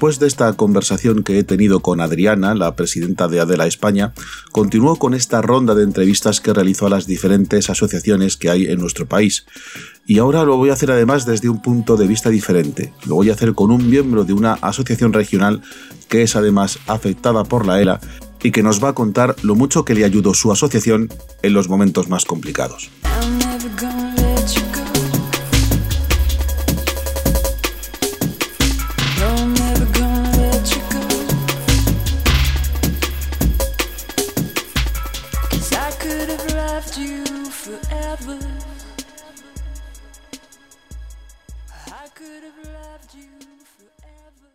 Después de esta conversación que he tenido con Adriana, la presidenta de Adela España, continúo con esta ronda de entrevistas que realizó a las diferentes asociaciones que hay en nuestro país. Y ahora lo voy a hacer además desde un punto de vista diferente. Lo voy a hacer con un miembro de una asociación regional que es además afectada por la ELA y que nos va a contar lo mucho que le ayudó su asociación en los momentos más complicados. loved you forever. I could have loved you forever.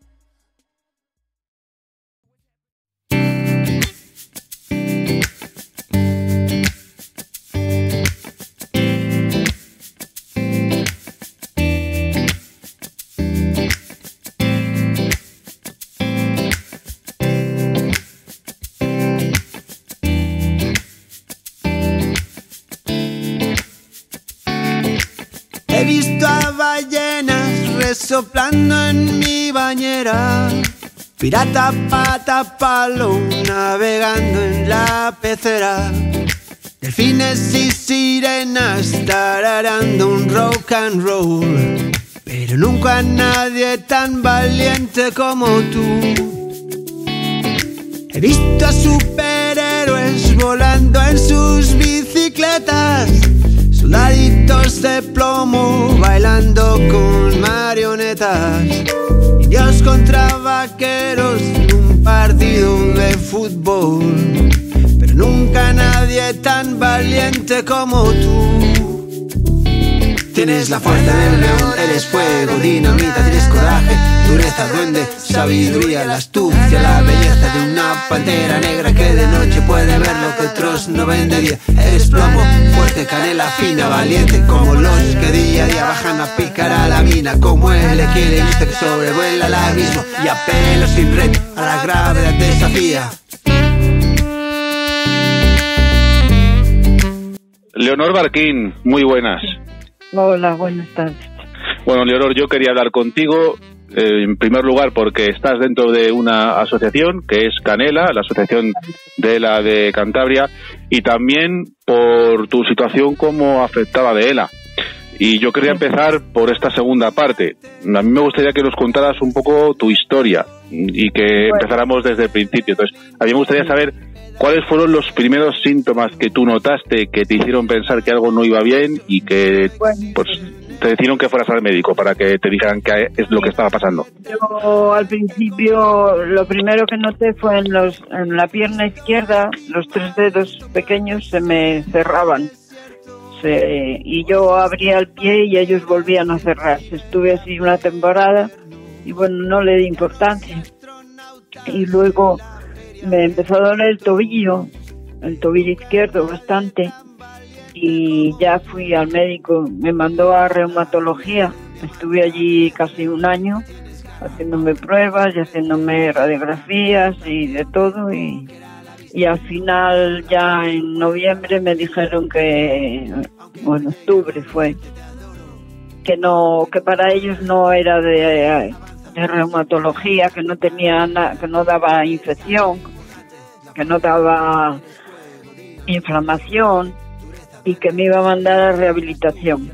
Soplando en mi bañera. Pirata pata palo navegando en la pecera. Delfines y sirenas tararando un rock and roll. Pero nunca nadie tan valiente como tú. He visto a superhéroes volando en sus bicicletas Soldaditos de plomo bailando con marionetas. Indios contra vaqueros en un partido de fútbol. Pero nunca nadie tan valiente como tú. Tienes la fuerza del león, eres fuego, dinamita, tienes coraje, dureza, duende, sabiduría, la astucia, la belleza de una pantera negra que de noche puede ver lo que otros no ven de. Eres plomo, fuerte, canela fina, valiente, como los que día a día bajan a picar a la mina, como el equilibrista que sobrevuela el abismo y a sin red a la gravedad desafía. Leonor Barquín, muy buenas. Hola, buenas tardes. Bueno, Leonor, yo quería hablar contigo eh, en primer lugar porque estás dentro de una asociación que es Canela, la asociación de la de Cantabria, y también por tu situación como afectada de ELA. Y yo quería empezar por esta segunda parte. A mí me gustaría que nos contaras un poco tu historia y que empezáramos desde el principio. Entonces, a mí me gustaría saber cuáles fueron los primeros síntomas que tú notaste que te hicieron pensar que algo no iba bien y que pues te decidieron que fueras al médico para que te dijeran qué es lo que estaba pasando. Yo al principio lo primero que noté fue en, los, en la pierna izquierda los tres dedos pequeños se me cerraban eh, y yo abría el pie y ellos volvían a cerrarse. Estuve así una temporada y bueno, no le di importancia. Y luego me empezó a doler el tobillo, el tobillo izquierdo bastante y ya fui al médico, me mandó a reumatología, estuve allí casi un año haciéndome pruebas y haciéndome radiografías y de todo y, y al final ya en noviembre me dijeron que, bueno, octubre fue, que no, que para ellos no era de, de reumatología, que no tenía nada, que no daba infección, que no daba inflamación y que me iba a mandar a rehabilitación.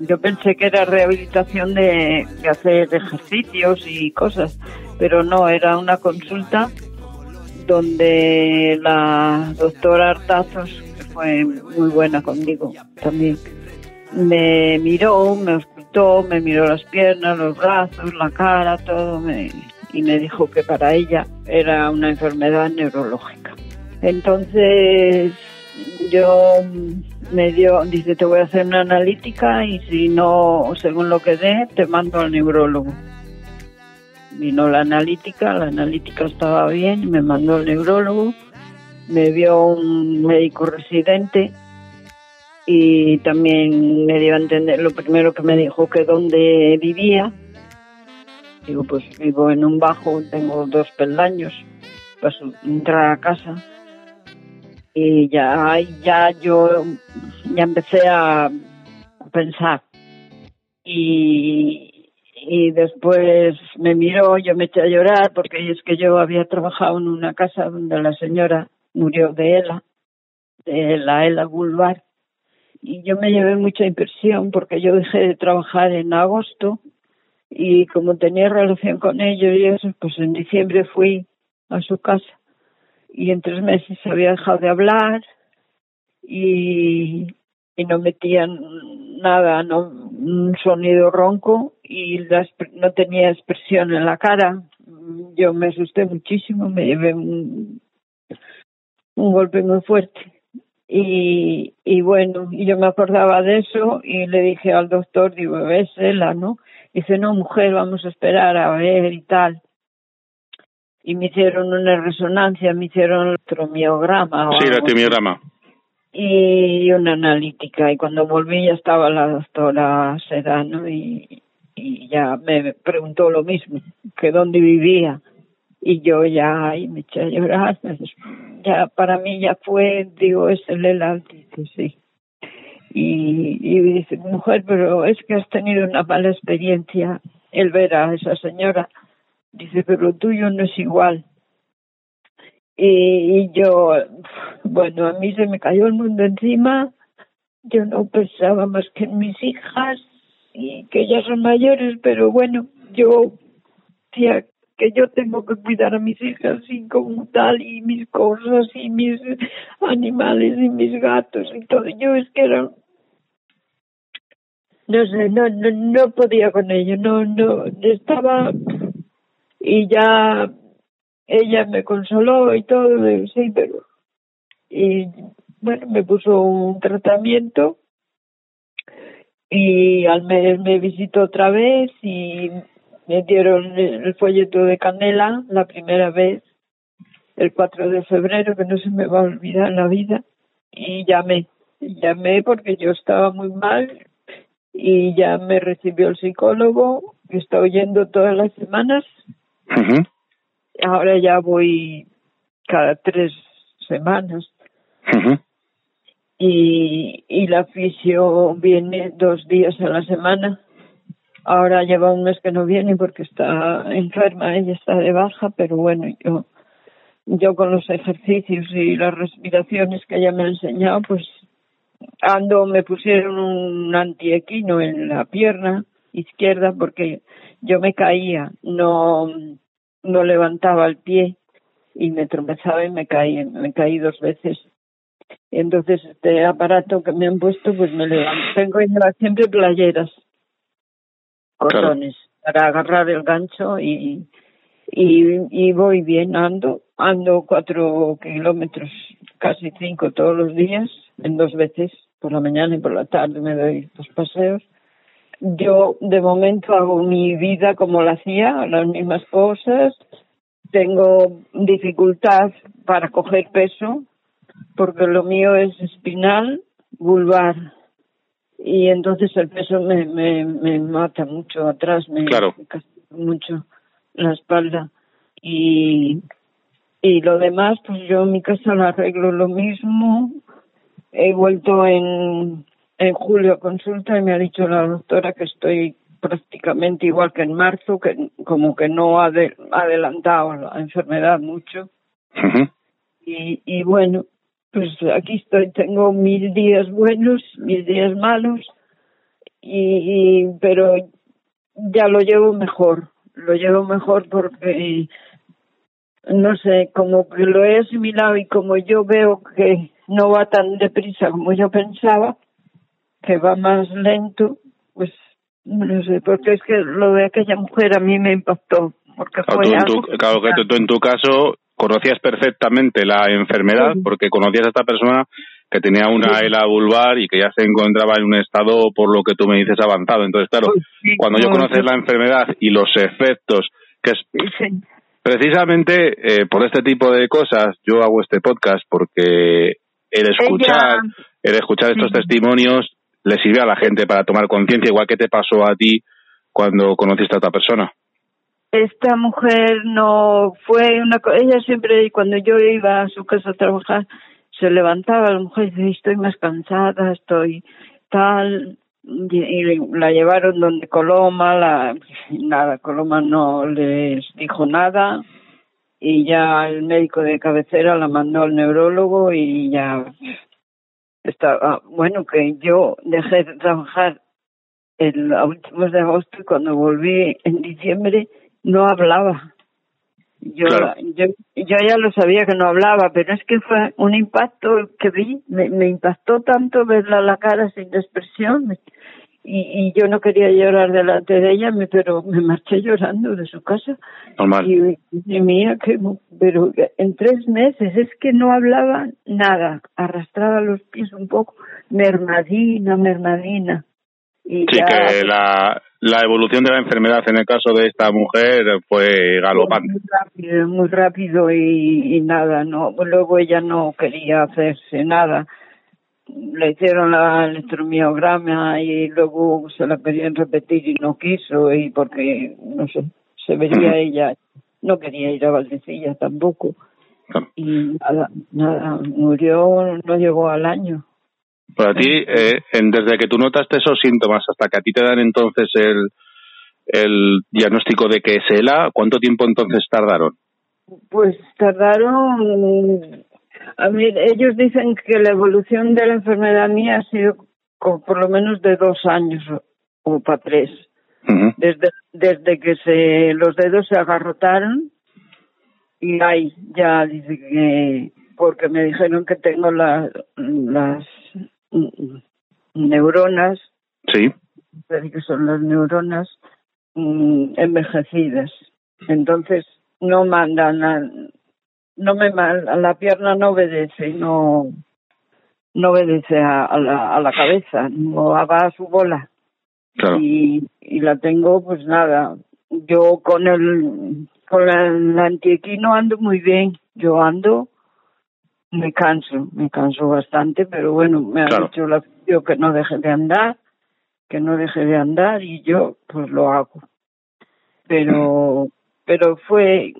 Yo pensé que era rehabilitación de, de hacer ejercicios y cosas, pero no, era una consulta donde la doctora Artazos, que fue muy buena conmigo también, me miró, me me miró las piernas, los brazos, la cara, todo, me, y me dijo que para ella era una enfermedad neurológica. Entonces yo me dio, dice, te voy a hacer una analítica y si no, según lo que dé, te mando al neurólogo. Vino la analítica, la analítica estaba bien, me mandó al neurólogo, me vio un médico residente y también me dio a entender, lo primero que me dijo que dónde vivía. Digo, pues vivo en un bajo, tengo dos peldaños, para entrar a casa. Y ya, ya yo ya empecé a pensar. Y, y después me miró, yo me eché a llorar porque es que yo había trabajado en una casa donde la señora murió de ELA, de la ELA Boulevard y yo me llevé mucha impresión porque yo dejé de trabajar en agosto y como tenía relación con ellos y eso, pues en diciembre fui a su casa y en tres meses había dejado de hablar y, no metían nada, no un sonido ronco y no tenía expresión en la cara. Yo me asusté muchísimo, me llevé un golpe muy fuerte. Y, y bueno, y yo me acordaba de eso y le dije al doctor, digo, es ella, ¿no? Dice, no, mujer, vamos a esperar a ver y tal y me hicieron una resonancia, me hicieron el tromiograma. Sí, el tromiograma. Y una analítica. Y cuando volví ya estaba la doctora Sedano y, y ya me preguntó lo mismo, que dónde vivía. Y yo ya ahí me eché a llorar. Ya para mí ya fue, digo, es el ELA, dice, sí. Y, y dice, mujer, pero es que has tenido una mala experiencia el ver a esa señora Dice, pero lo tuyo no es igual. Y, yo, bueno, a mí se me cayó el mundo encima. Yo no pensaba más que en mis hijas y que ellas son mayores, pero bueno, yo decía que yo tengo que cuidar a mis hijas y como tal y mis cosas y mis animales y mis gatos y todo. Yo es que era no sé, no, no, no podía con ello, no, no, estaba y ya ella me consoló y todo, sí, pero y bueno, me puso un tratamiento y al mes me visitó otra vez y me dieron el folleto de canela la primera vez, el 4 de febrero, que no se me va a olvidar en la vida, y llamé, llamé porque yo estaba muy mal y ya me recibió el psicólogo, que está oyendo todas las semanas Ahora ya voy cada tres semanas. y, y la fisio viene dos días a la semana. Ahora lleva un mes que no viene porque está enferma, ella está de baja, pero bueno, yo, yo con los ejercicios y las respiraciones que ella me ha enseñado, pues ando, me pusieron un antiequino en la pierna izquierda porque yo me caía, no, no levantaba el pie y me tropezaba y me caí, me caí dos veces. Entonces este aparato que me han puesto, pues me levanto. Tengo siempre playeras, cotones, para agarrar el gancho y, y, y voy bien, ando, ando cuatro kilómetros, casi cinco todos los días, en dos veces por la mañana y por la tarde me doy dos paseos. Yo de momento hago mi vida como la hacía, las mismas cosas. Tengo dificultad para coger peso porque lo mío es espinal, vulvar y entonces el peso me, me, me mata mucho atrás, me, Claro. mucho la espalda. Y y lo demás pues yo en mi casa lo arreglo lo mismo. He vuelto en en julio a consulta y me ha dicho la doctora que estoy prácticamente igual que en marzo que como que no ha ade- ha adelantado la enfermedad mucho. Y, y bueno, pues aquí estoy, tengo mil días buenos, mil días malos, y, y- pero ya lo llevo mejor, lo llevo mejor porque, no sé, como que lo he asimilado y como yo veo que no va tan deprisa como yo pensaba, que va más lento, pues no sé, porque es que lo de aquella mujer a mí me impactó, porque Claro, fue tú, en algo tu, claro que tú, tú en tu caso conocías perfectamente la enfermedad porque conocías a esta persona que tenía una. ELA vulvar y que ya se encontraba en un estado, por lo que tú me dices, avanzado. Entonces, claro, Pues cuando yo conoces la enfermedad y los efectos, que es precisamente eh, por este tipo de cosas, yo hago este podcast porque el escuchar, el escuchar estos testimonios le sirve a la gente para tomar conciencia, igual que te pasó a ti cuando conociste a esta persona. Esta mujer no fue una ella siempre cuando yo iba a su casa a trabajar se levantaba la mujer y decía estoy más cansada estoy tal y, y la llevaron donde Coloma la nada Coloma no les dijo nada y ya el médico de cabecera la mandó al neurólogo y ya estaba bueno que yo dejé de trabajar el a últimos de agosto y cuando volví en diciembre no hablaba. Yo, Claro. yo, yo ya lo sabía que no hablaba, pero es que fue un impacto que vi, me, me impactó tanto verla la cara sin expresión y, y yo no quería llorar delante de ella, me- pero me marché llorando de su casa. Normal. Y, y mía, que, pero en tres meses es que no hablaba nada, arrastraba los pies un poco, mermadina, mermadina. Y Sí, ya, que la, la evolución de la enfermedad en el caso de esta mujer fue galopante. Muy rápido, muy rápido y, y nada, no. Luego ella no quería hacerse nada. Le hicieron la electromiograma y luego se la querían repetir y no quiso y porque, no sé, se vería ella, no quería ir a Valdecilla tampoco. Y nada, nada, murió, no llegó al año. Para ti, eh, en- desde que tú notaste esos síntomas hasta que a ti te dan entonces el, el diagnóstico de que es ELA, ¿cuánto tiempo entonces tardaron? Pues tardaron, a mí, ellos dicen que la evolución de la enfermedad mía ha sido co- por lo menos de dos años o, para tres. Desde, desde que se, los dedos se agarrotaron y ahí ya dice que, porque me dijeron que tengo la- las neuronas, Sí, que son las neuronas mm, envejecidas. Entonces no mandan, a, no me la pierna no obedece, no no obedece a, a la, a la cabeza, no va a su bola claro. y, y la tengo pues nada. Yo con el con la, el antiequino ando muy bien, yo ando me canso, me canso bastante, pero bueno, me ha Claro. dicho la fisio que no deje de andar, que no deje de andar y yo pues lo hago. Pero pero fue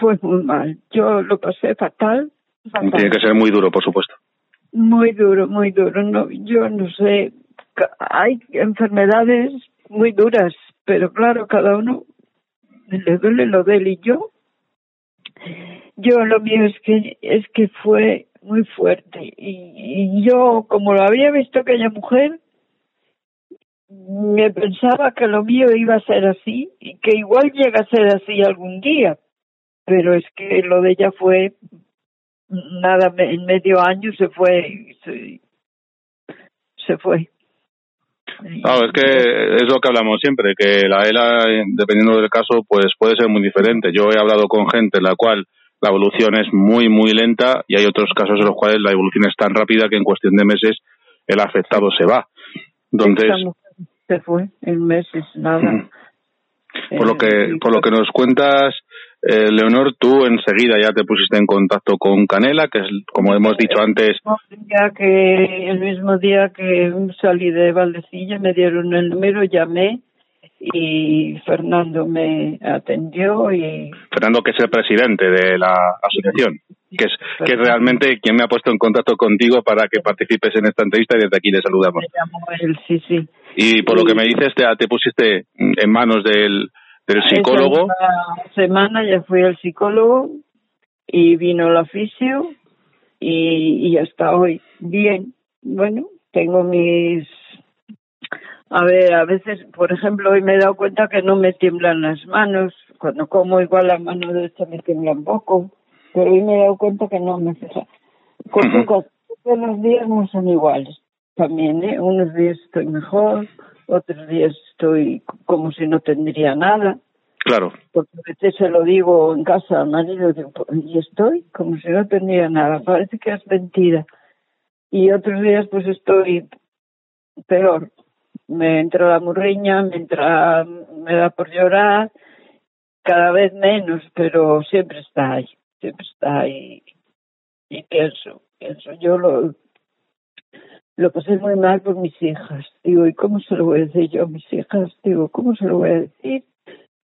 fue muy mal. Yo lo pasé fatal, fatal. Tiene que ser muy duro, por supuesto. Muy duro, muy duro. No, yo no sé. Hay enfermedades muy duras, pero claro, cada uno le duele lo de él y yo. Yo lo mío es que es que fue muy fuerte y, yo como lo había visto aquella mujer me pensaba que lo mío iba a ser así y que igual llega a ser así algún día, pero es que lo de ella fue nada, en medio año se fue, se fue. Claro, es que es lo que hablamos siempre, que la ELA, dependiendo del caso, pues puede ser muy diferente. Yo he hablado con gente en la cual la evolución es muy, muy lenta y hay otros casos en los cuales la evolución es tan rápida que en cuestión de meses el afectado se va. Entonces, se fue en meses, nada. Por lo que, Eh, por lo que nos cuentas, eh, Leonor, tú enseguida ya te pusiste en contacto con Canela, que es, como hemos dicho antes, El día que el mismo día que salí de Valdecilla me dieron el número, llamé y Fernando me atendió y Fernando, que es el presidente de la asociación, que es, que es realmente quien me ha puesto en contacto contigo para que participes en esta entrevista y desde aquí le saludamos. me llamó él, sí, sí. Y por lo que me dices, te, te pusiste en manos del, del psicólogo. Esa semana ya fui al psicólogo y vino el oficio y, y hasta hoy bien. Bueno, tengo mis... A ver, a veces, por ejemplo, hoy me he dado cuenta que no me tiemblan las manos. Cuando como igual la mano derecha me tiembla un poco. Pero hoy me he dado cuenta que no me fija. Con pocas- todos los días no son iguales. También, ¿eh? Unos días estoy mejor, otros días estoy como si no tendría nada Claro, porque a veces se lo digo en casa al marido "Pues, y estoy como si no tendría nada, parece que es mentira. Y otros días pues estoy peor. Me entra la murriña, me entra, me da por llorar, cada vez menos, pero siempre está ahí, siempre está ahí. Y pienso, pienso, yo lo, lo pasé muy mal por mis hijas. Digo, ¿y cómo se lo voy a decir yo a mis hijas? Digo, ¿cómo se lo voy a decir?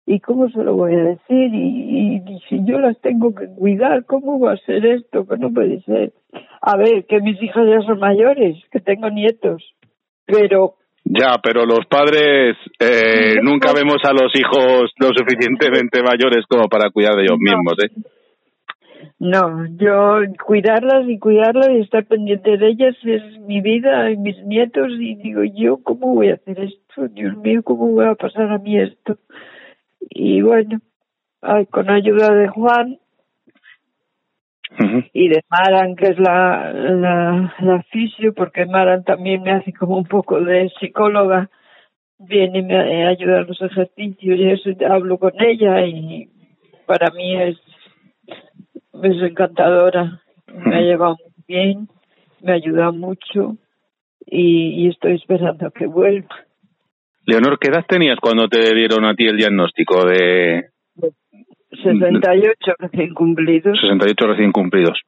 ¿Y cómo se lo voy a decir? Y, y- y si yo las tengo que cuidar, ¿cómo va a ser esto? Que no puede ser. A ver, que mis hijas ya son mayores, que tengo nietos, pero ya, pero los padres eh, nunca vemos a los hijos lo suficientemente mayores como para cuidar de ellos mismos, ¿eh? No, yo cuidarlas y cuidarlas y estar pendiente de ellas es mi vida y mis nietos y digo yo, ¿cómo voy a hacer esto? Dios mío, ¿cómo voy a pasar a mí esto? Y bueno, ay, con ayuda de Juan y de Maran, que es la, la, la fisio, porque Maran también me hace como un poco de psicóloga, viene y me ayuda a los ejercicios y eso, hablo con ella y para mí es, es encantadora, me ha llevado muy bien, me ha ayudado mucho y, y estoy esperando que vuelva. Leonor, ¿qué edad tenías cuando te dieron a ti el diagnóstico de 68 recién cumplidos. 68 recién cumplidos?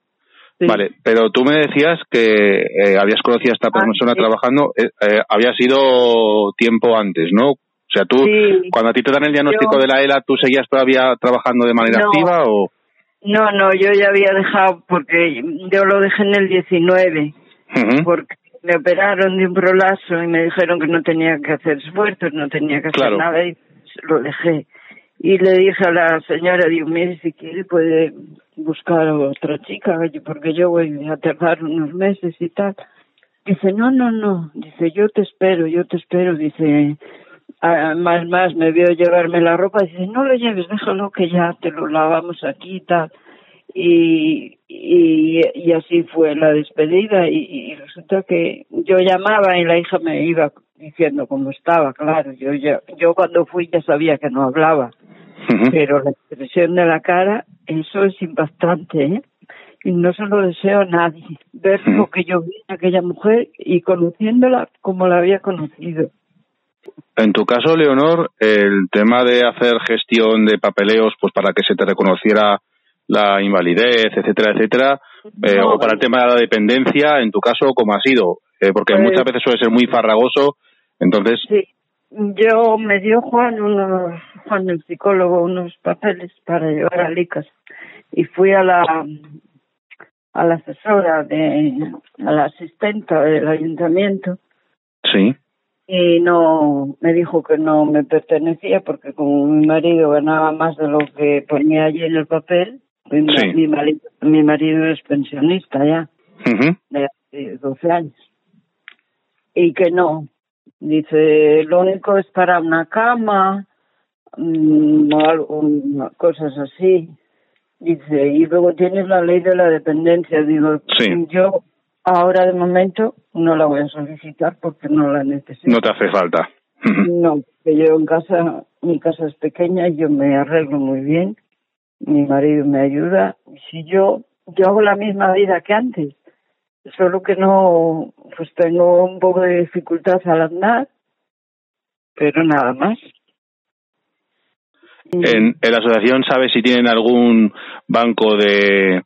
sí. Vale, pero tú me decías que eh, habías conocido a esta persona sí. trabajando, eh, eh, había sido tiempo antes, ¿no? O sea, tú, Sí. cuando a ti te dan el diagnóstico Yo- de la ELA, ¿tú seguías todavía trabajando de manera No. activa o...? No, no, yo ya había dejado, porque yo lo dejé en el 19. Ujú. porque me operaron de un prolazo y me dijeron que no tenía que hacer esfuerzos, no tenía que hacer Claro. nada y lo dejé. Y le dije a la señora, digo, mire, si quiere puede buscar a otra chica, porque yo voy a tardar unos meses y tal. Dice, no, no, no, dice, yo te espero, yo te espero, dice, más, más, me vio llevarme la ropa, dice, no lo lleves, déjalo que ya te lo lavamos aquí y tal y, y, y así fue la despedida y, y resulta que yo llamaba y la hija me iba diciendo cómo estaba, claro, yo ya, yo cuando fui ya sabía que no hablaba, pero la expresión de la cara, eso es impactante, ¿eh? Y no se lo deseo a nadie, ver lo que yo vi en aquella mujer y conociéndola como la había conocido. En tu caso, Leonor, el tema de hacer gestión de papeleos, pues para que se te reconociera la invalidez, etcétera, etcétera, eh, o para el tema de la dependencia, en tu caso, ¿cómo ha sido? Eh, porque Pues- muchas veces suele ser muy farragoso, entonces, Sí, yo me dio Juan unos, Juan el psicólogo, unos papeles para llevar a Licas. Y fui a la a la asesora de a la asistenta del ayuntamiento. Sí, y no me dijo que no me pertenecía porque como mi marido ganaba más de lo que ponía allí en el papel mi, Sí. mi marido mi marido es pensionista ya Ujú. de hace 12 años. Y que no. Dice, lo único es para una cama, mm, o algo, cosas así. Dice, y luego tienes la ley de la dependencia. Digo, Sí. yo ahora de momento no la voy a solicitar porque no la necesito. no te hace falta. No, que yo en casa, mi casa es pequeña yo me arreglo muy bien. Mi marido me ayuda. Y si yo, yo hago la misma vida que antes. solo que no, pues tengo un poco de dificultad al andar, pero nada más. En, en la asociación, ¿sabes si tienen algún banco de,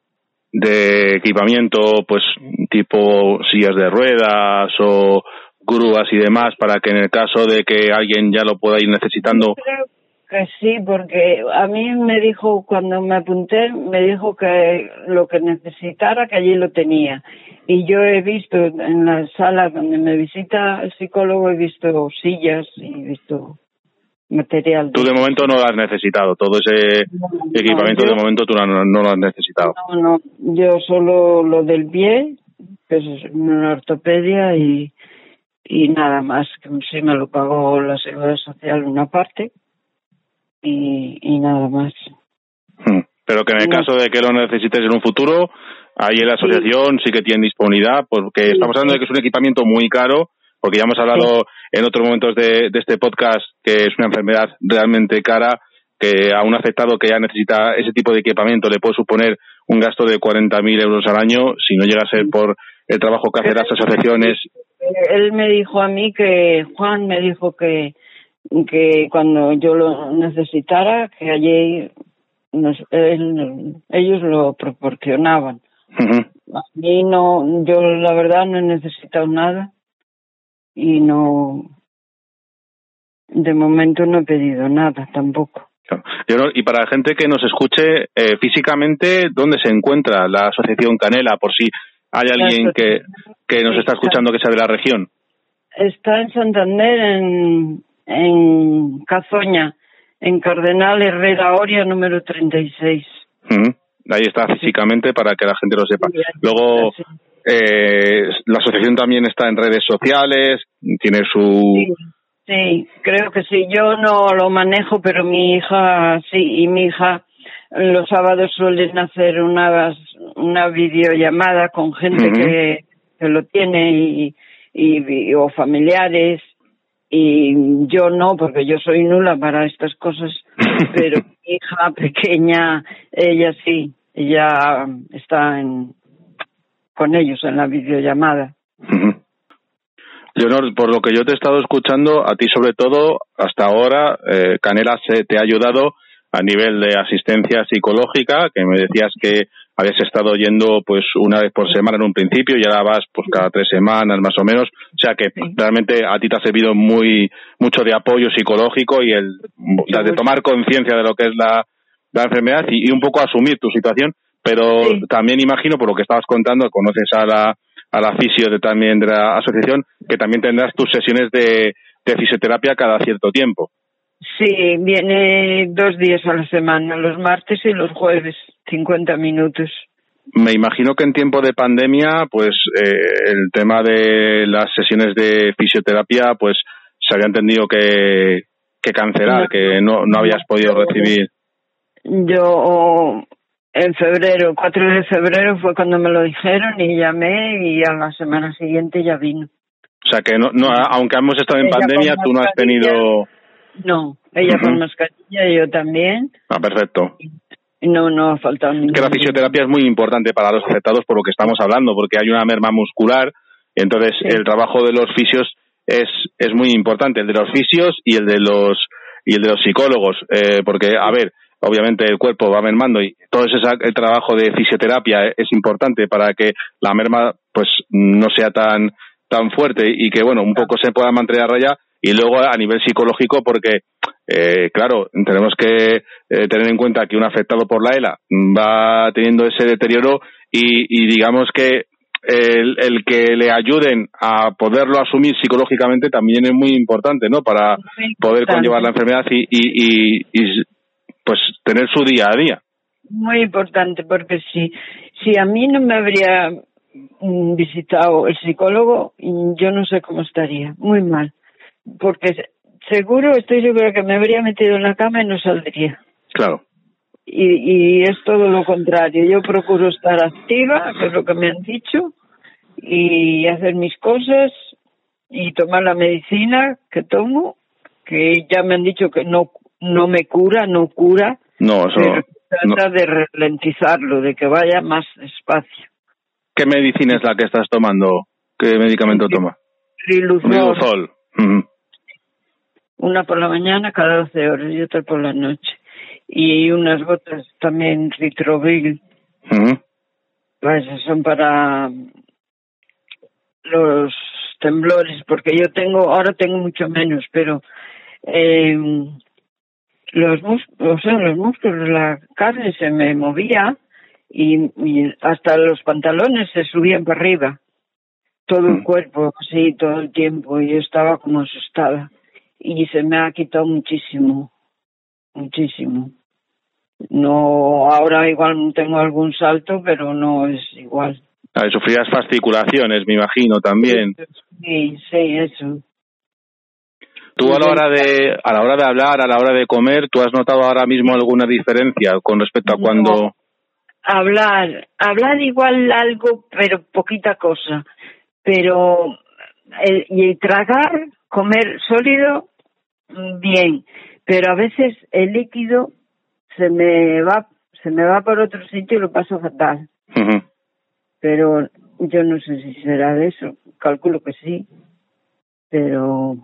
de equipamiento, pues tipo sillas de ruedas o grúas y demás, para que en el caso de que alguien ya lo pueda ir necesitando. Creo que sí, porque a mí me dijo, cuando me apunté, me dijo que lo que necesitara, que allí lo tenía. Y yo he visto en la sala donde me visita el psicólogo, he visto sillas y he visto material. Tú de momento no lo has necesitado, todo ese No, no, equipamiento yo- de momento tú no, no lo has necesitado. No, no, yo solo lo del pie, que es una ortopedia y, y nada más, que sí me lo pagó la Seguridad Social una parte y, y nada más. Hmm. Pero que en el caso de que lo necesites en un futuro, ahí en la asociación sí, que tienen disponibilidad, porque Sí, estamos hablando sí. de que es un equipamiento muy caro, porque ya hemos hablado en otros momentos de, de este podcast que es una enfermedad realmente cara, que a un afectado que ya necesita ese tipo de equipamiento le puede suponer un gasto de 40.000 euros al año, si no llega a ser por el trabajo que hacen las asociaciones. Él me dijo a mí que, Juan me dijo que, que cuando yo lo necesitara, que allí nos- él- ellos lo proporcionaban. A mí no, yo la verdad no he necesitado nada y no, de momento no he pedido nada tampoco. Claro. Y para la gente que nos escuche eh, físicamente, ¿dónde se encuentra la Asociación Canela? Por si hay alguien que, que nos está escuchando que sea de la región. Está en Santander, en, en Cazoña, en Cardenal Herrera Oria, número 36. Ujú. Ahí está físicamente para que la gente lo sepa. Luego. Eh, la asociación también está en redes sociales, tiene su... Sí, sí, creo que sí. Yo no lo manejo, pero mi hija sí, y mi hija los sábados suelen hacer una, una videollamada con gente que lo tiene y, y, o familiares y yo no, porque yo soy nula para estas cosas, pero mi hija pequeña, ella sí, ella está en, con ellos en la videollamada. Leonor, por lo que yo te he estado escuchando, a ti sobre todo, hasta ahora, eh, Canela se te ha ayudado a nivel de asistencia psicológica, que me decías que habías estado yendo pues una vez por semana en un principio y ahora vas pues cada tres semanas más o menos, o sea que Sí. realmente a ti te ha servido muy mucho de apoyo psicológico y el de tomar conciencia de lo que es la, la enfermedad y, y un poco asumir tu situación, pero Sí. también imagino por lo que estabas contando, conoces a la a la fisio de, también de la asociación, que también tendrás tus sesiones de, de fisioterapia cada cierto tiempo. Sí, viene dos días a la semana, los martes y los jueves, 50 minutos. Me imagino que en tiempo de pandemia, pues eh, el tema de las sesiones de fisioterapia, pues se habían tenido que, que cancelar, No. que no, no habías podido recibir. Yo en febrero, 4 de febrero fue cuando me lo dijeron y llamé y a la semana siguiente ya vino. O sea que no, no aunque hemos estado en Ella pandemia, tú no has tenido. No, ella Ujú. con mascarilla y yo también. Ah, perfecto. No, no ha faltado ningún que la fisioterapia es muy importante para los afectados por lo que estamos hablando, porque hay una merma muscular, y entonces Sí. el trabajo de los fisios es, es muy importante, el de los fisios y el de los y el de los psicólogos, eh, porque a ver, obviamente el cuerpo va mermando y todo ese trabajo de fisioterapia es importante para que la merma pues no sea tan tan fuerte y que bueno un poco se pueda mantener a raya y luego a nivel psicológico porque eh, claro tenemos que eh, tener en cuenta que un afectado por la ELA va teniendo ese deterioro y, y digamos que el, el que le ayuden a poderlo asumir psicológicamente también es muy importante, ¿no? Para poder conllevar la enfermedad y, y, y, y, pues tener su día a día. Muy importante, porque si, si a mí no me habría mm, visitado el psicólogo, yo no sé cómo estaría. Muy mal. Porque se- seguro, estoy segura que me habría metido en la cama y no saldría. Claro. Y, y es todo lo contrario. Yo procuro estar activa, que es lo que me han dicho, y hacer mis cosas y tomar la medicina que tomo, que ya me han dicho que no, no me cura, no cura, No, eso pero trata no. de ralentizarlo, de que vaya más despacio. ¿Qué medicina es la que estás tomando? ¿Qué medicamento toma? Riluzol. Una por la mañana cada 12 horas y otra por la noche. Y unas gotas también Ritrovil. Ujú. Pues son para los temblores, porque yo tengo, ahora tengo mucho menos, pero eh, los músculos, o sea, los músculos, la carne se me movía y, y hasta los pantalones se subían para arriba. Todo el Mm. cuerpo, así, todo el tiempo, y yo estaba como asustada. Y se me ha quitado muchísimo, muchísimo. No, ahora igual tengo algún salto, pero no es igual. Ah, sufrías fasciculaciones, me imagino, también. Sí, sí, eso. Tú a la hora de a la hora de hablar, a la hora de comer, ¿tú has notado ahora mismo alguna diferencia con respecto a No. cuando Hablar, hablar igual algo, pero poquita cosa. Pero, el, y el tragar, comer sólido, mm, bien. Pero a veces el líquido se me va, se me va por otro sitio y lo paso fatal. Ujú. Pero yo no sé si será de eso. Calculo que sí. Pero,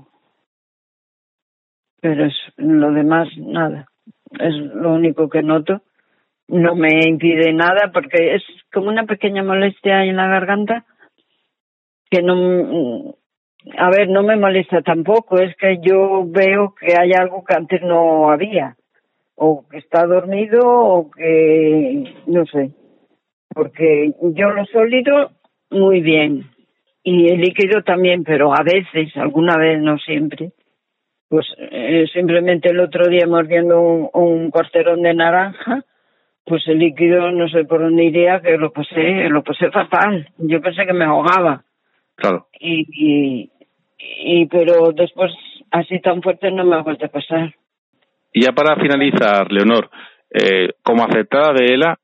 pero es, lo demás, nada. Es lo único que noto. No me impide nada porque es como una pequeña molestia en la garganta que no, a ver, no me molesta tampoco. Es que yo veo que hay algo que antes no había. O que está dormido o que, no sé porque yo lo sólido muy bien y el líquido también, pero a veces, alguna vez, no siempre. Pues eh, simplemente el otro día mordiendo un, un corterón de naranja, pues el líquido no sé por dónde iría, que lo pasé, lo pasé fatal. Yo pensé que me ahogaba Claro. y, y, y pero después así tan fuerte no me ha vuelto a pasar. Y ya para finalizar, Leonor, eh, como afectada de ELA,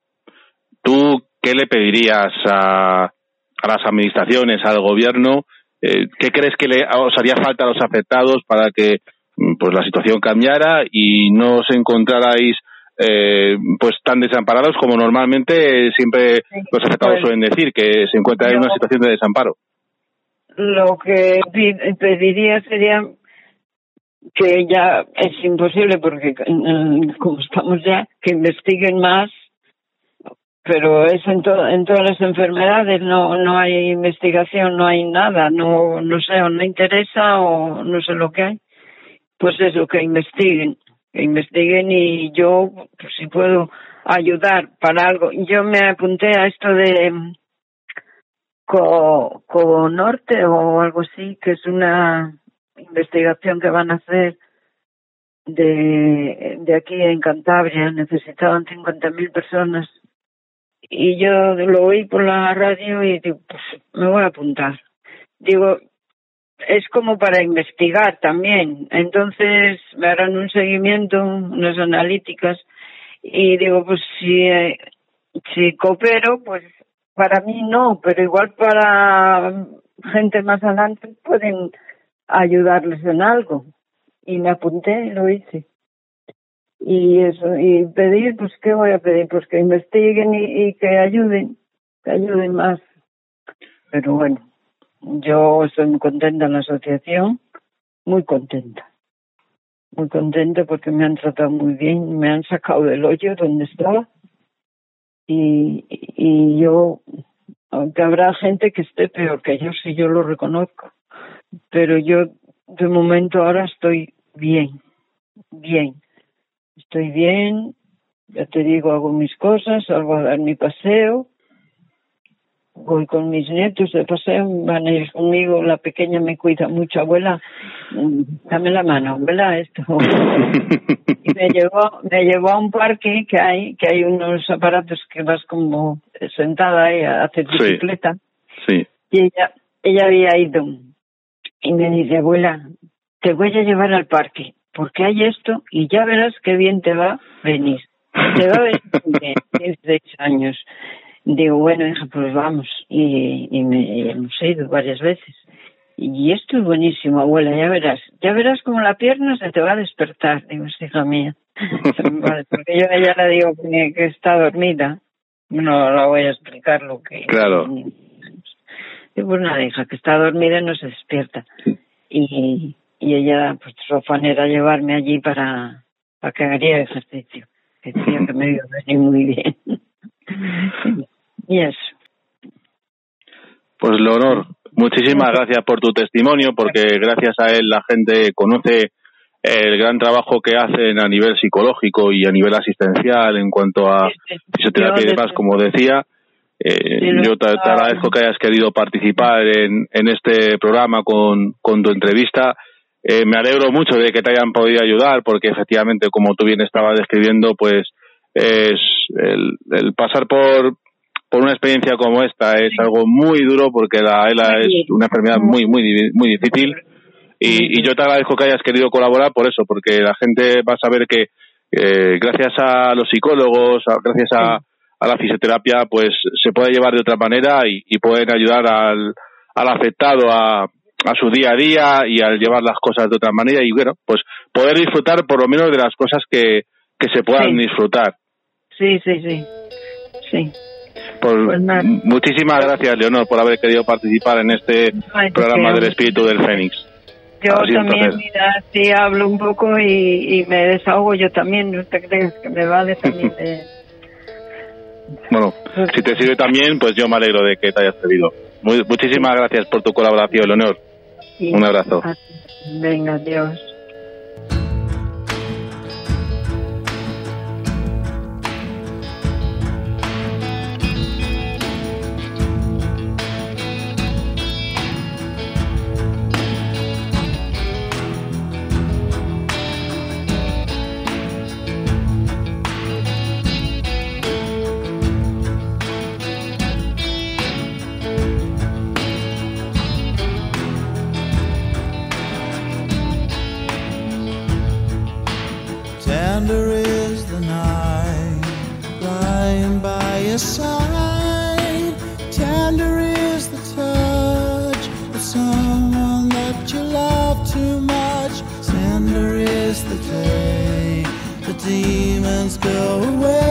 ¿tú qué le pedirías a, a las administraciones, al gobierno? Eh, ¿Qué crees que le, os haría falta a los afectados para que mm, pues la situación cambiara y no os encontrarais eh, pues tan desamparados como normalmente siempre los afectados pues, suelen decir, que se encuentran en una situación de desamparo? lo que pediría sería que ya es imposible porque eh, como estamos ya que investiguen más pero es en, to- en todas las enfermedades no no hay investigación no hay nada no no sé o no interesa o no sé lo que hay pues eso que investiguen que investiguen y yo pues, si puedo ayudar para algo yo me apunté a esto de Co, Co Norte o algo así, que es una investigación que van a hacer de, de aquí en Cantabria. Necesitaban 50.000 personas. Y yo lo oí por la radio y digo, pues me voy a apuntar. Digo, es como para investigar también. Entonces me harán un seguimiento, unas analíticas. Y digo, pues si, si coopero, pues para mí no, pero igual para gente más adelante pueden ayudarles en algo. Y me apunté y lo hice. Y eso, y pedir, pues, ¿qué voy a pedir? Pues que investiguen y, que ayuden, que ayuden más. Pero bueno, yo estoy muy contenta en la asociación, muy contenta. Muy contenta porque me han tratado muy bien, me han sacado del hoyo donde estaba y, y yo, aunque habrá gente que esté peor que yo, si yo lo reconozco, pero yo de momento ahora estoy bien, bien, estoy bien, ya te digo, hago mis cosas, salgo a dar mi paseo, voy con mis nietos de paseo, van ellos conmigo, la pequeña me cuida mucho, abuela, mm, dame la mano, abuela, esto. y me llevó, me llevó a un parque que hay, que hay unos aparatos que vas como sentada ahí a hacer Sí. bicicleta. Sí. Y ella, ella había ido y me dice, abuela, te voy a llevar al parque porque hay esto y ya verás qué bien te va venir. Te va a venir tienes seis años. Digo, bueno, hija, pues vamos. Y, y me hemos ido varias veces. Y esto es buenísimo, abuela, ya verás. Ya verás como la pierna se te va a despertar. Digo, "Sí, hija mía. Vale, porque yo a ella le digo que, que está dormida. No la voy a explicar lo que... Claro. pues nada, hija, que está dormida y no se despierta. Y, y ella, pues su afán era llevarme allí para, para que haría ejercicio. Que decía que me iba a venir muy bien. y eso. Pues Leonor, muchísimas gracias por tu testimonio, porque gracias a él la gente conoce el gran trabajo que hacen a nivel psicológico y a nivel asistencial en cuanto a fisioterapia y demás, como decía. Eh, yo te, agradezco que hayas querido participar en, en este programa con, con tu entrevista. Eh, me alegro mucho de que te hayan podido ayudar, porque efectivamente, como tú bien estabas describiendo, pues es el, el pasar por, por una experiencia como esta es algo muy duro porque la ELA es una enfermedad muy, muy, muy difícil. Y, y, yo te agradezco que hayas querido colaborar por eso, porque la gente va a saber que eh, gracias a los psicólogos, gracias a, a, la fisioterapia, pues se puede llevar de otra manera y, y pueden ayudar al, al afectado a, a su día a día y al llevar las cosas de otra manera y bueno, pues poder disfrutar por lo menos de las cosas que, que se puedan disfrutar. Sí, sí, sí. Sí. Pues, muchísimas gracias, Leonor, por haber querido participar en este programa del Espíritu del Fénix. Yo también, mira, sí hablo un poco y, y, me desahogo yo también, no te crees que me vale también de... Bueno, si te sirve también, pues yo me alegro de que te hayas servido. Muy, muchísimas gracias por tu colaboración, Leonor. Un abrazo. Venga, adiós. Y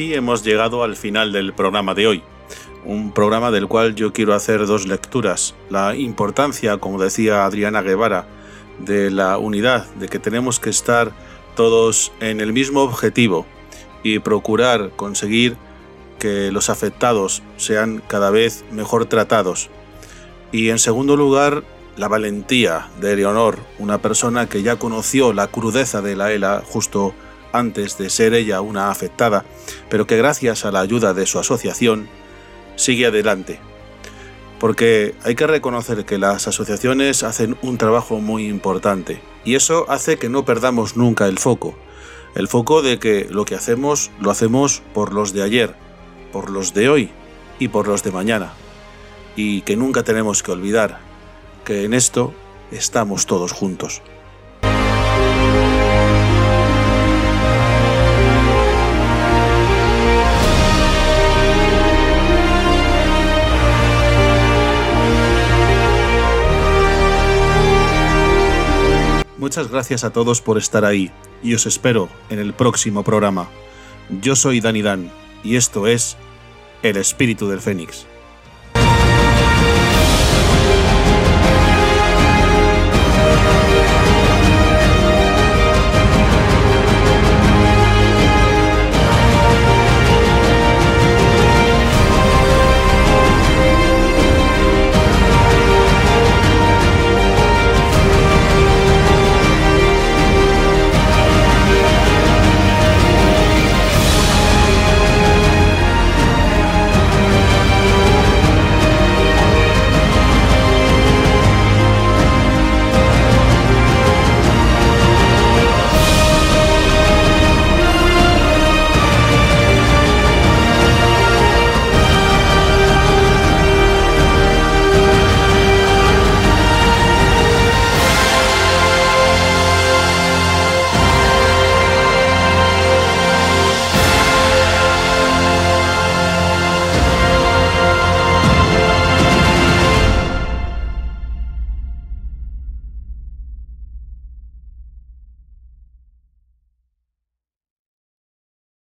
hemos llegado al final del programa de hoy. Un programa del cual yo quiero hacer dos lecturas. La importancia, como decía Adriana Guevara, de la unidad, de que tenemos que estar todos en el mismo objetivo y procurar conseguir que los afectados sean cada vez mejor tratados. Y en segundo lugar, la valentía de Eleonor, una persona que ya conoció la crudeza de la ELA justo antes de ser ella una afectada, pero que gracias a la ayuda de su asociación sigue adelante. Porque hay que reconocer que las asociaciones hacen un trabajo muy importante y eso hace que no perdamos nunca el foco. El foco de que lo que hacemos lo hacemos por los de ayer, por los de hoy y por los de mañana. Y que nunca tenemos que olvidar que en esto estamos todos juntos. Muchas gracias a todos por estar ahí y os espero en el próximo programa. Yo soy Dani Dan y esto es El Espíritu del Fénix.